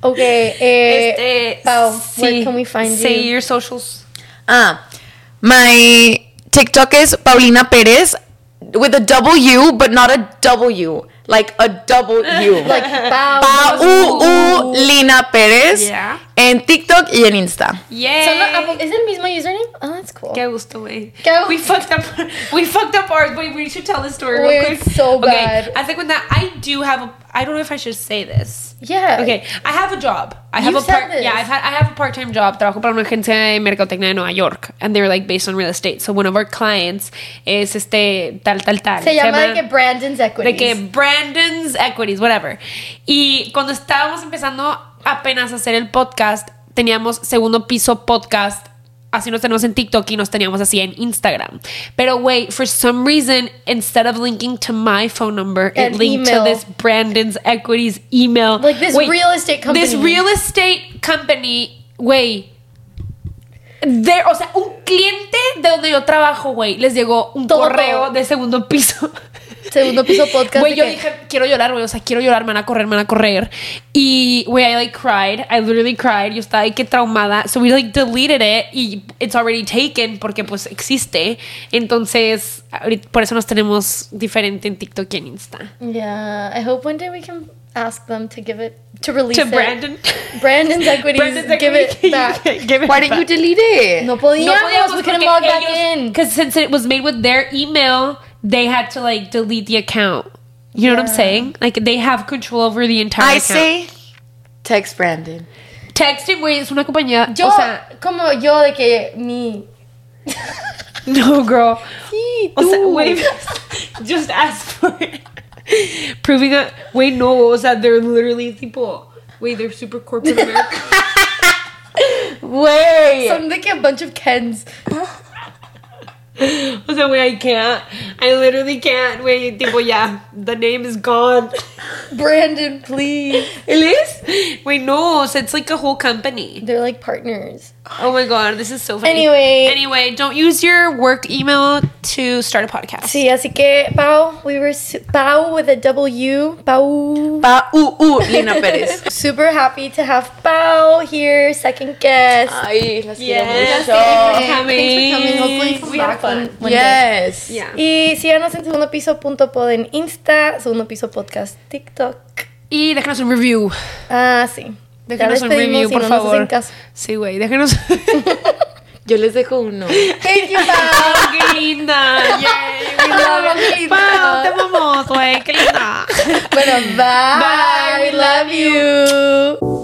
Okay. Eh, este, Pau, sí, where can we find say you? your socials. Ah, my TikTok is Paulina Perez with a W, but not a W, like a double U. Like, Pau. Pau Lina Perez Yeah. En TikTok y en Insta. Yeah. So, no, ¿a poco- ¿Es el mismo username? Oh, that's cool. Qué gusto, güey. Qué gusto. We fucked up. We fucked up ours. Wait, we should tell the story real Wait, quick. it's so okay, bad. I think when that I do have a I don't know if I should say this. Yeah. Okay, I have a job. I have You a part. this. Yeah, I've had, I have a part-time job. Trabajo para una agencia de mercadotecnia de Nueva York, and they're like based on real estate. So one of our clients es este tal tal tal. Se llama de llama- que Brandon's Equities. de que Brandon's Equities, whatever. Y cuando estábamos empezando apenas hacer el podcast, teníamos segundo piso podcast. Así nos tenemos en TikTok y nos teníamos así en Instagram. Pero, wait, for some reason, instead of linking to my phone number, it linked email. to this Brandon's Equities email. Like this Wait, real estate company. This real estate company, güey. de- o sea, un cliente de donde yo trabajo, güey, les llegó un Todo, correo de segundo piso. Segundo piso podcast. Güey, yo que- dije, quiero llorar, güey. O sea, quiero llorar, me van a correr, me van a correr. Y, güey, I like cried. I literally cried. Yo estaba ahí que traumada. So we like deleted it y it's already taken porque pues existe. Entonces, por eso nos tenemos diferente en TikTok y en Insta. Yeah, I hope one day we can ask them to give it to release To it. Brandon. Brandon's equities. Brandon's give equity. it back. Give it Why didn't you delete it? No podíamos. No podíamos we couldn't log back ellos- in. Because since it was made with their email, they had to like delete the account. You know what I'm saying? Like they have control over the entire I account. say, text Brandon. Text him, güey, es una compañía. Yo, o sea, como yo de que mi. no, girl. Sí, O sea, tú. wait, just ask for it. Proving that. wait, no, o sea, they're literally tipo, wait, they're super corporate America. Wait. Some de que a bunch of Kens. O sea, wait, I can't. I literally can't. Wait, tipo, ya, the name is gone. Brandon, please. ¿Él es? Wait, no, so it's like a whole company. They're like partners. Oh my god, this is so funny. Anyway. Anyway, don't use your work email to start a podcast. Sí, así que Pau, we were su- Pau with a W. Pau. Pa, uh, uh, Lina Pérez. Super happy to have Pau here, second guest. Ay, las quiero Yes, mucho. thank you for Thanks for coming. Hopefully We had back fun. one- one day. Yes. Yeah. Y síganos en segundo piso punto pod en Insta, segundo piso podcast TikTok. Y déjanos un review. Ah, sí. Déjanos un review, por no nos hacen favor. caso. Sí, güey, déjanos. Yo les dejo uno. Thank you, Pau. ¡Qué linda! Yay, we love linda. Pau, te amamos, güey, qué linda. Bueno, bye. Bye, We love you.